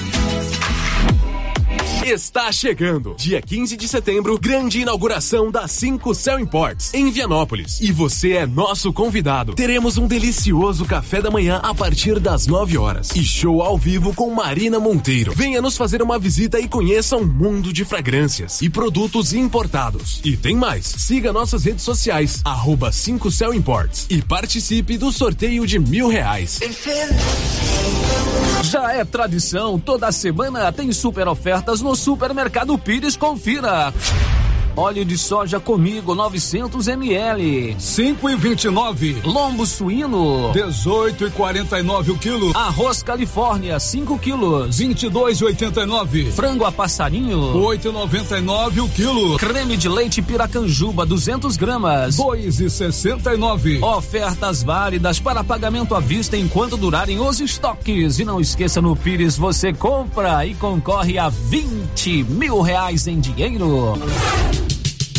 Está chegando. Dia 15 de setembro, grande inauguração da 5 Cell Imports, em Vianópolis. E você é nosso convidado. Teremos um delicioso café da manhã a partir das 9 horas. E show ao vivo com Marina Monteiro. Venha nos fazer uma visita e conheça um mundo de fragrâncias e produtos importados. E tem mais. Siga nossas redes sociais, arroba 5 Cell Imports. E participe do sorteio de mil reais. Já é tradição, toda semana tem super ofertas no Supermercado Pires, confira. Óleo de soja comigo 900 ml. 5 e 29. Lombo suíno 18 e 49 o quilo. Arroz Califórnia 5 quilos. 22 e 89. Frango a passarinho 8 e 99 o quilo. Creme de leite Piracanjuba 200 gramas. 2 e 69. Ofertas válidas para pagamento à vista enquanto durarem os estoques. E não esqueça no Pires você compra e concorre a 20 mil reais em dinheiro.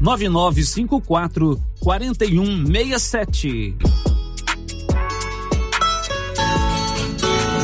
9954 4167.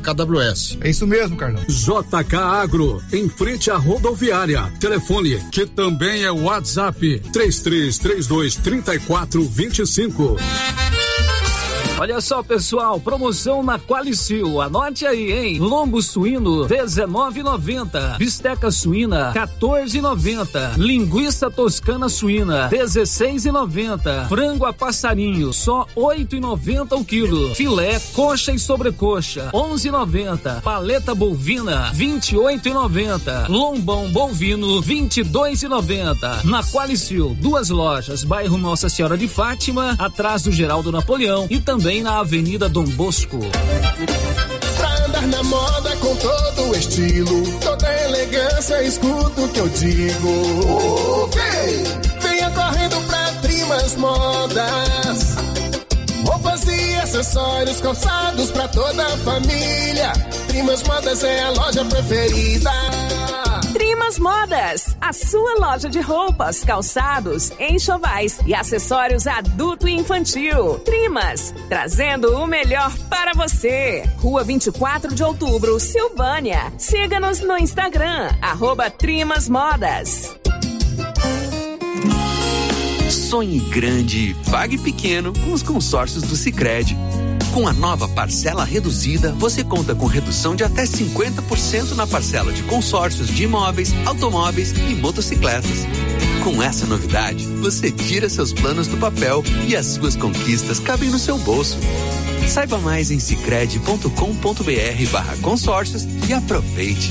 KWS. É isso mesmo, Carlão. JK Agro, em frente à rodoviária. Telefone, que também é WhatsApp, 3332 3425. Olha só, pessoal, promoção na Qualicil. Anote aí, hein? Lombo suíno 19,90. Bisteca suína 14,90. Linguiça toscana suína 16,90. Frango a passarinho só 8,90 o quilo. Filé, coxa e sobrecoxa 11,90. Paleta bovina 28,90. Lombão bovino 22,90. Na Qualicil, duas lojas, bairro Nossa Senhora de Fátima, atrás do Geraldo Napoleão e também na Avenida Dom Bosco. Pra andar na moda com todo estilo, toda elegância, escuta o que eu digo. Venha correndo pra Trimas Modas. Roupas e acessórios calçados pra toda a família. Trimas Modas é a loja preferida. Trimas Modas, a sua loja de roupas, calçados, enxovais e acessórios adulto e infantil. Trimas, trazendo o melhor para você. Rua 24 de outubro, Silvânia. Siga-nos no Instagram, arroba Trimas Modas. Sonhe grande pague pequeno com os consórcios do Sicredi. Com a nova parcela reduzida, você conta com redução de até 50% na parcela de consórcios de imóveis, automóveis e motocicletas. Com essa novidade, você tira seus planos do papel e as suas conquistas cabem no seu bolso. Saiba mais em cicred.com.br barra consórcios e aproveite.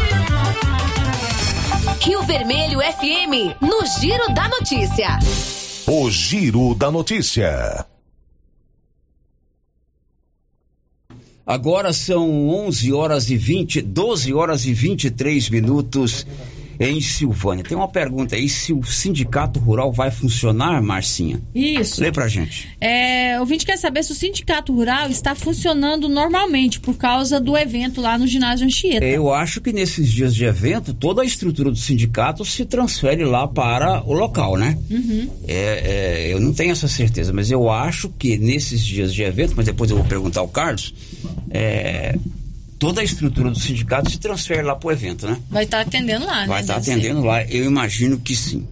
Rio Vermelho FM, no Giro da Notícia. O Giro da Notícia. Agora são 11 horas e 20, 12 horas e 23 minutos em Silvânia. Tem uma pergunta aí se o sindicato rural vai funcionar, Marcinha? Isso. Lê pra gente. É, o ouvinte quer saber se o sindicato rural está funcionando normalmente por causa do evento lá no ginásio Anchieta. Eu acho que nesses dias de evento, toda a estrutura do sindicato se transfere lá para o local, né? Uhum. É, é, eu não tenho essa certeza, mas eu acho que nesses dias de evento, mas depois eu vou perguntar ao Carlos, é, toda a estrutura do sindicato se transfere lá para o evento, né? Vai estar atendendo lá, né? Vai estar ser. atendendo lá, eu imagino que sim.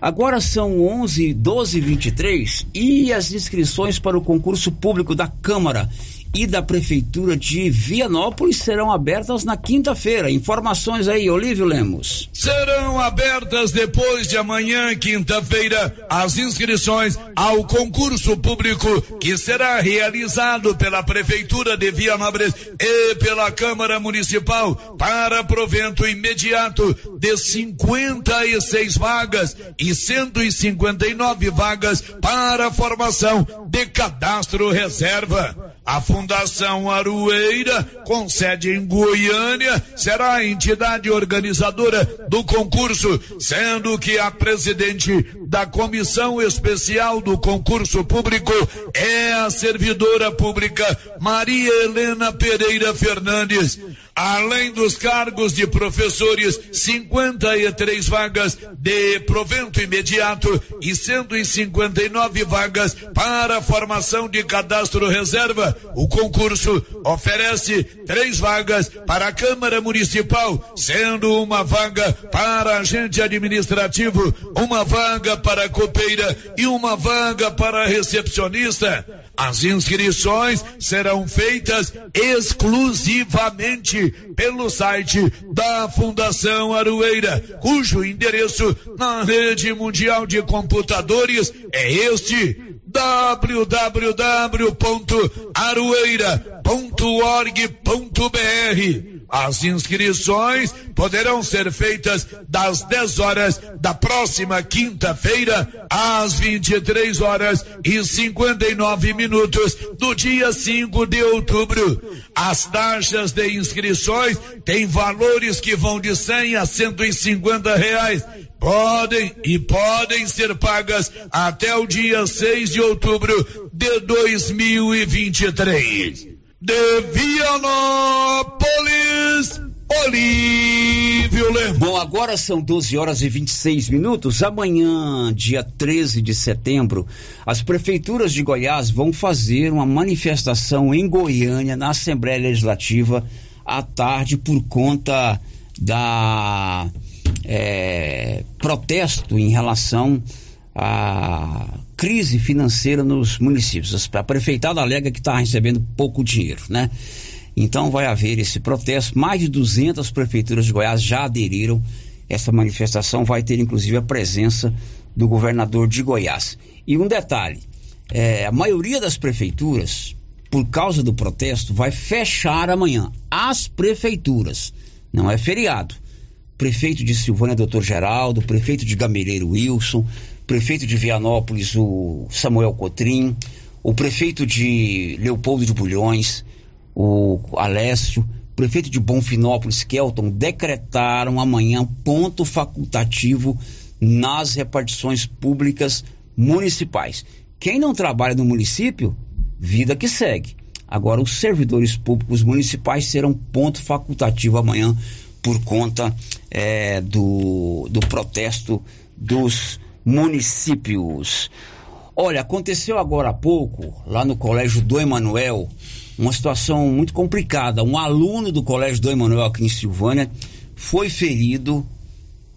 Agora são 11, 12 e 23 e as inscrições para o concurso público da Câmara e da Prefeitura de Vianópolis serão abertas na quinta-feira. Informações aí, Olívio Lemos. Serão abertas depois de amanhã, quinta-feira, as inscrições ao concurso público que será realizado pela Prefeitura de Vianópolis e pela Câmara Municipal para provento imediato de 56 vagas e 159 vagas para formação de cadastro reserva. A Fundação Arueira, com sede em Goiânia, será a entidade organizadora do concurso, sendo que a presidente da Comissão Especial do Concurso Público é a servidora pública Maria Helena Pereira Fernandes. Além dos cargos de professores, 53 vagas de provento imediato e 159 vagas para formação de cadastro reserva. O concurso oferece três vagas para a Câmara Municipal, sendo uma vaga para agente administrativo, uma vaga para copeira e uma vaga para recepcionista. As inscrições serão feitas exclusivamente pelo site da Fundação Arueira, cujo endereço na rede mundial de computadores é este www.arueira.org.br. As inscrições poderão ser feitas das 10 horas da próxima quinta-feira às 23 horas e 59 minutos do dia 5 de outubro. As taxas de inscrições têm valores que vão de 100 a 150 reais. Podem e podem ser pagas até o dia 6 de outubro de 2023. De Vianópolis, Olívio. Bom, agora são 12 horas e 26 minutos. Amanhã, dia 13 de setembro, as prefeituras de Goiás vão fazer uma manifestação em Goiânia, na Assembleia Legislativa, à tarde, por conta da é, protesto em relação à crise financeira nos municípios. A prefeitada alega que está recebendo pouco dinheiro, né? Então vai haver esse protesto. Mais de 200 prefeituras de Goiás já aderiram. Essa manifestação vai ter inclusive a presença do governador de Goiás. E um detalhe: é, a maioria das prefeituras, por causa do protesto, vai fechar amanhã. As prefeituras, não é feriado. Prefeito de Silvânia, doutor Geraldo, prefeito de Gameleiro, Wilson, prefeito de Vianópolis, o Samuel Cotrim, o prefeito de Leopoldo de Bulhões, o Alessio, prefeito de Bonfinópolis, Kelton, decretaram amanhã ponto facultativo nas repartições públicas municipais. Quem não trabalha no município, vida que segue. Agora, os servidores públicos municipais serão ponto facultativo amanhã por conta é, do, do protesto dos municípios. Olha, aconteceu agora há pouco, lá no Colégio do Emanuel, uma situação muito complicada. Um aluno do Colégio do Emanuel aqui em Silvânia foi ferido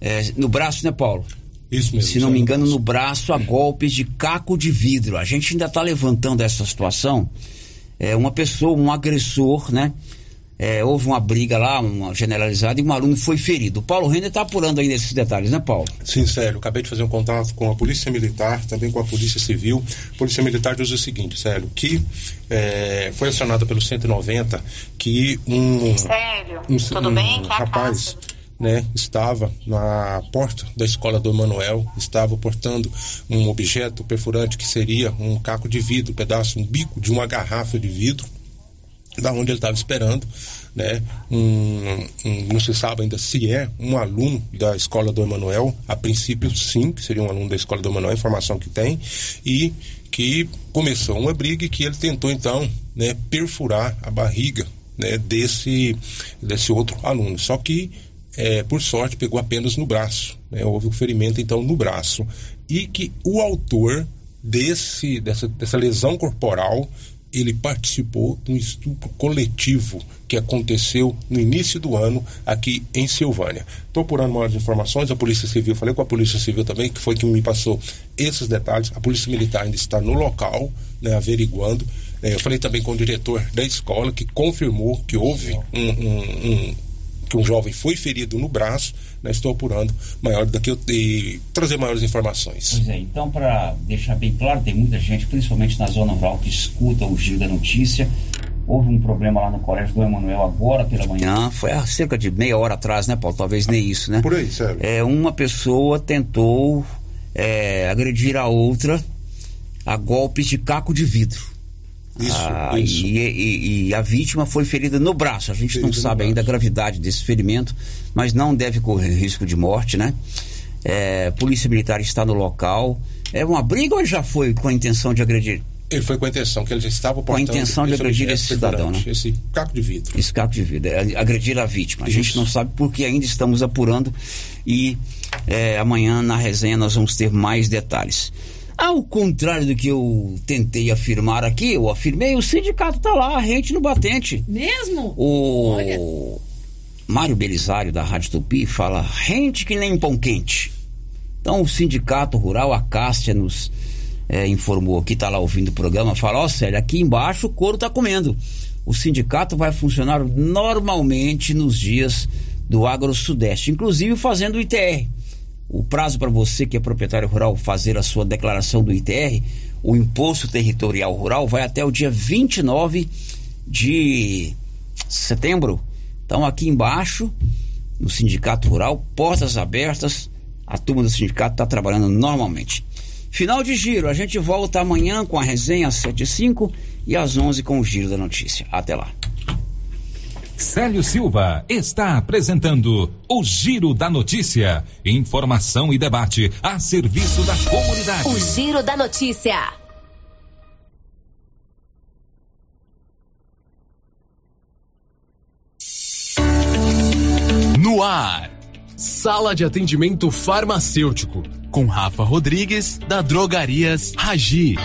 é, no braço, né, Paulo? Isso mesmo. Se não me engano, no braço a golpes de caco de vidro. A gente ainda está levantando essa situação. É, uma pessoa, um agressor, né? É, houve uma briga lá, uma generalizada, e um aluno foi ferido. O Paulo Renner está apurando aí nesses detalhes, né, Paulo? Sim, Célio. Acabei de fazer um contato com a Polícia Militar, também com a Polícia Civil. A Polícia Militar diz o seguinte, Célio, que é, foi acionada pelo 190 que um. Sério? Um, Tudo um bem? Que rapaz. Né, estava na porta da escola do Emanuel, estava portando um objeto perfurante que seria um caco de vidro, um pedaço, um bico de uma garrafa de vidro da onde ele estava esperando, né? Um, um, não se sabe ainda se é um aluno da escola do Emanuel, a princípio sim, que seria um aluno da escola do Emanuel, informação que tem, e que começou uma briga e que ele tentou então né, perfurar a barriga né, desse, desse outro aluno. Só que, é, por sorte, pegou apenas no braço. Né, houve um ferimento então no braço. E que o autor desse, dessa, dessa lesão corporal ele participou de um estupro coletivo que aconteceu no início do ano aqui em Silvânia. Estou apurando maiores informações, a Polícia Civil, falei com a Polícia Civil também, que foi que me passou esses detalhes. A Polícia Militar ainda está no local, né, averiguando. É, eu falei também com o diretor da escola, que confirmou que houve um, um, um que um jovem foi ferido no braço, né, estou apurando maior daqui e trazer maiores informações. Pois é, então para deixar bem claro, tem muita gente, principalmente na zona rural, que escuta o giro da notícia. Houve um problema lá no colégio do Emanuel agora pela manhã, foi há cerca de meia hora atrás, né, Paulo? Talvez nem isso, né? Por aí, sério. É, uma pessoa tentou é, agredir a outra a golpes de caco de vidro. Isso, Ah, isso. E, e- e a vítima foi ferida no braço. A gente não sabe ainda a gravidade desse ferimento, mas não deve correr risco de morte, né? É, polícia Militar está no local. É uma briga ou já foi com a intenção de agredir? Ele foi com a intenção que ele já estava Com a portando intenção de agredir esse cidadão, né? Esse caco de vidro. Esse caco de vida, é, agredir a vítima. A gente não sabe porque ainda estamos apurando e é, amanhã na resenha nós vamos ter mais detalhes. Ao contrário do que eu tentei afirmar aqui, eu afirmei, o sindicato está lá, rente no batente. Mesmo? O Mário Belisário, da Rádio Tupi, fala rente que nem pão quente. Então o Sindicato Rural, a Cássia, nos eh, informou que está lá ouvindo o programa, fala, ó Célio, aqui embaixo o couro está comendo. O sindicato vai funcionar normalmente nos dias do Agro Sudeste, inclusive fazendo o ITR. O prazo para você que é proprietário rural fazer a sua declaração do ITR, o Imposto Territorial Rural, vai até o dia 29 de setembro. Então aqui embaixo, no Sindicato Rural, portas abertas, a turma do sindicato está trabalhando normalmente. Final de giro, a gente volta amanhã com a resenha às 7 e 5 e às 11 com o giro da notícia. Até lá. Célio Silva está apresentando o Giro da Notícia. Informação e debate a serviço da comunidade. O Giro da Notícia. No ar, Sala de Atendimento Farmacêutico, com Rafa Rodrigues, da Drogarias Ragi.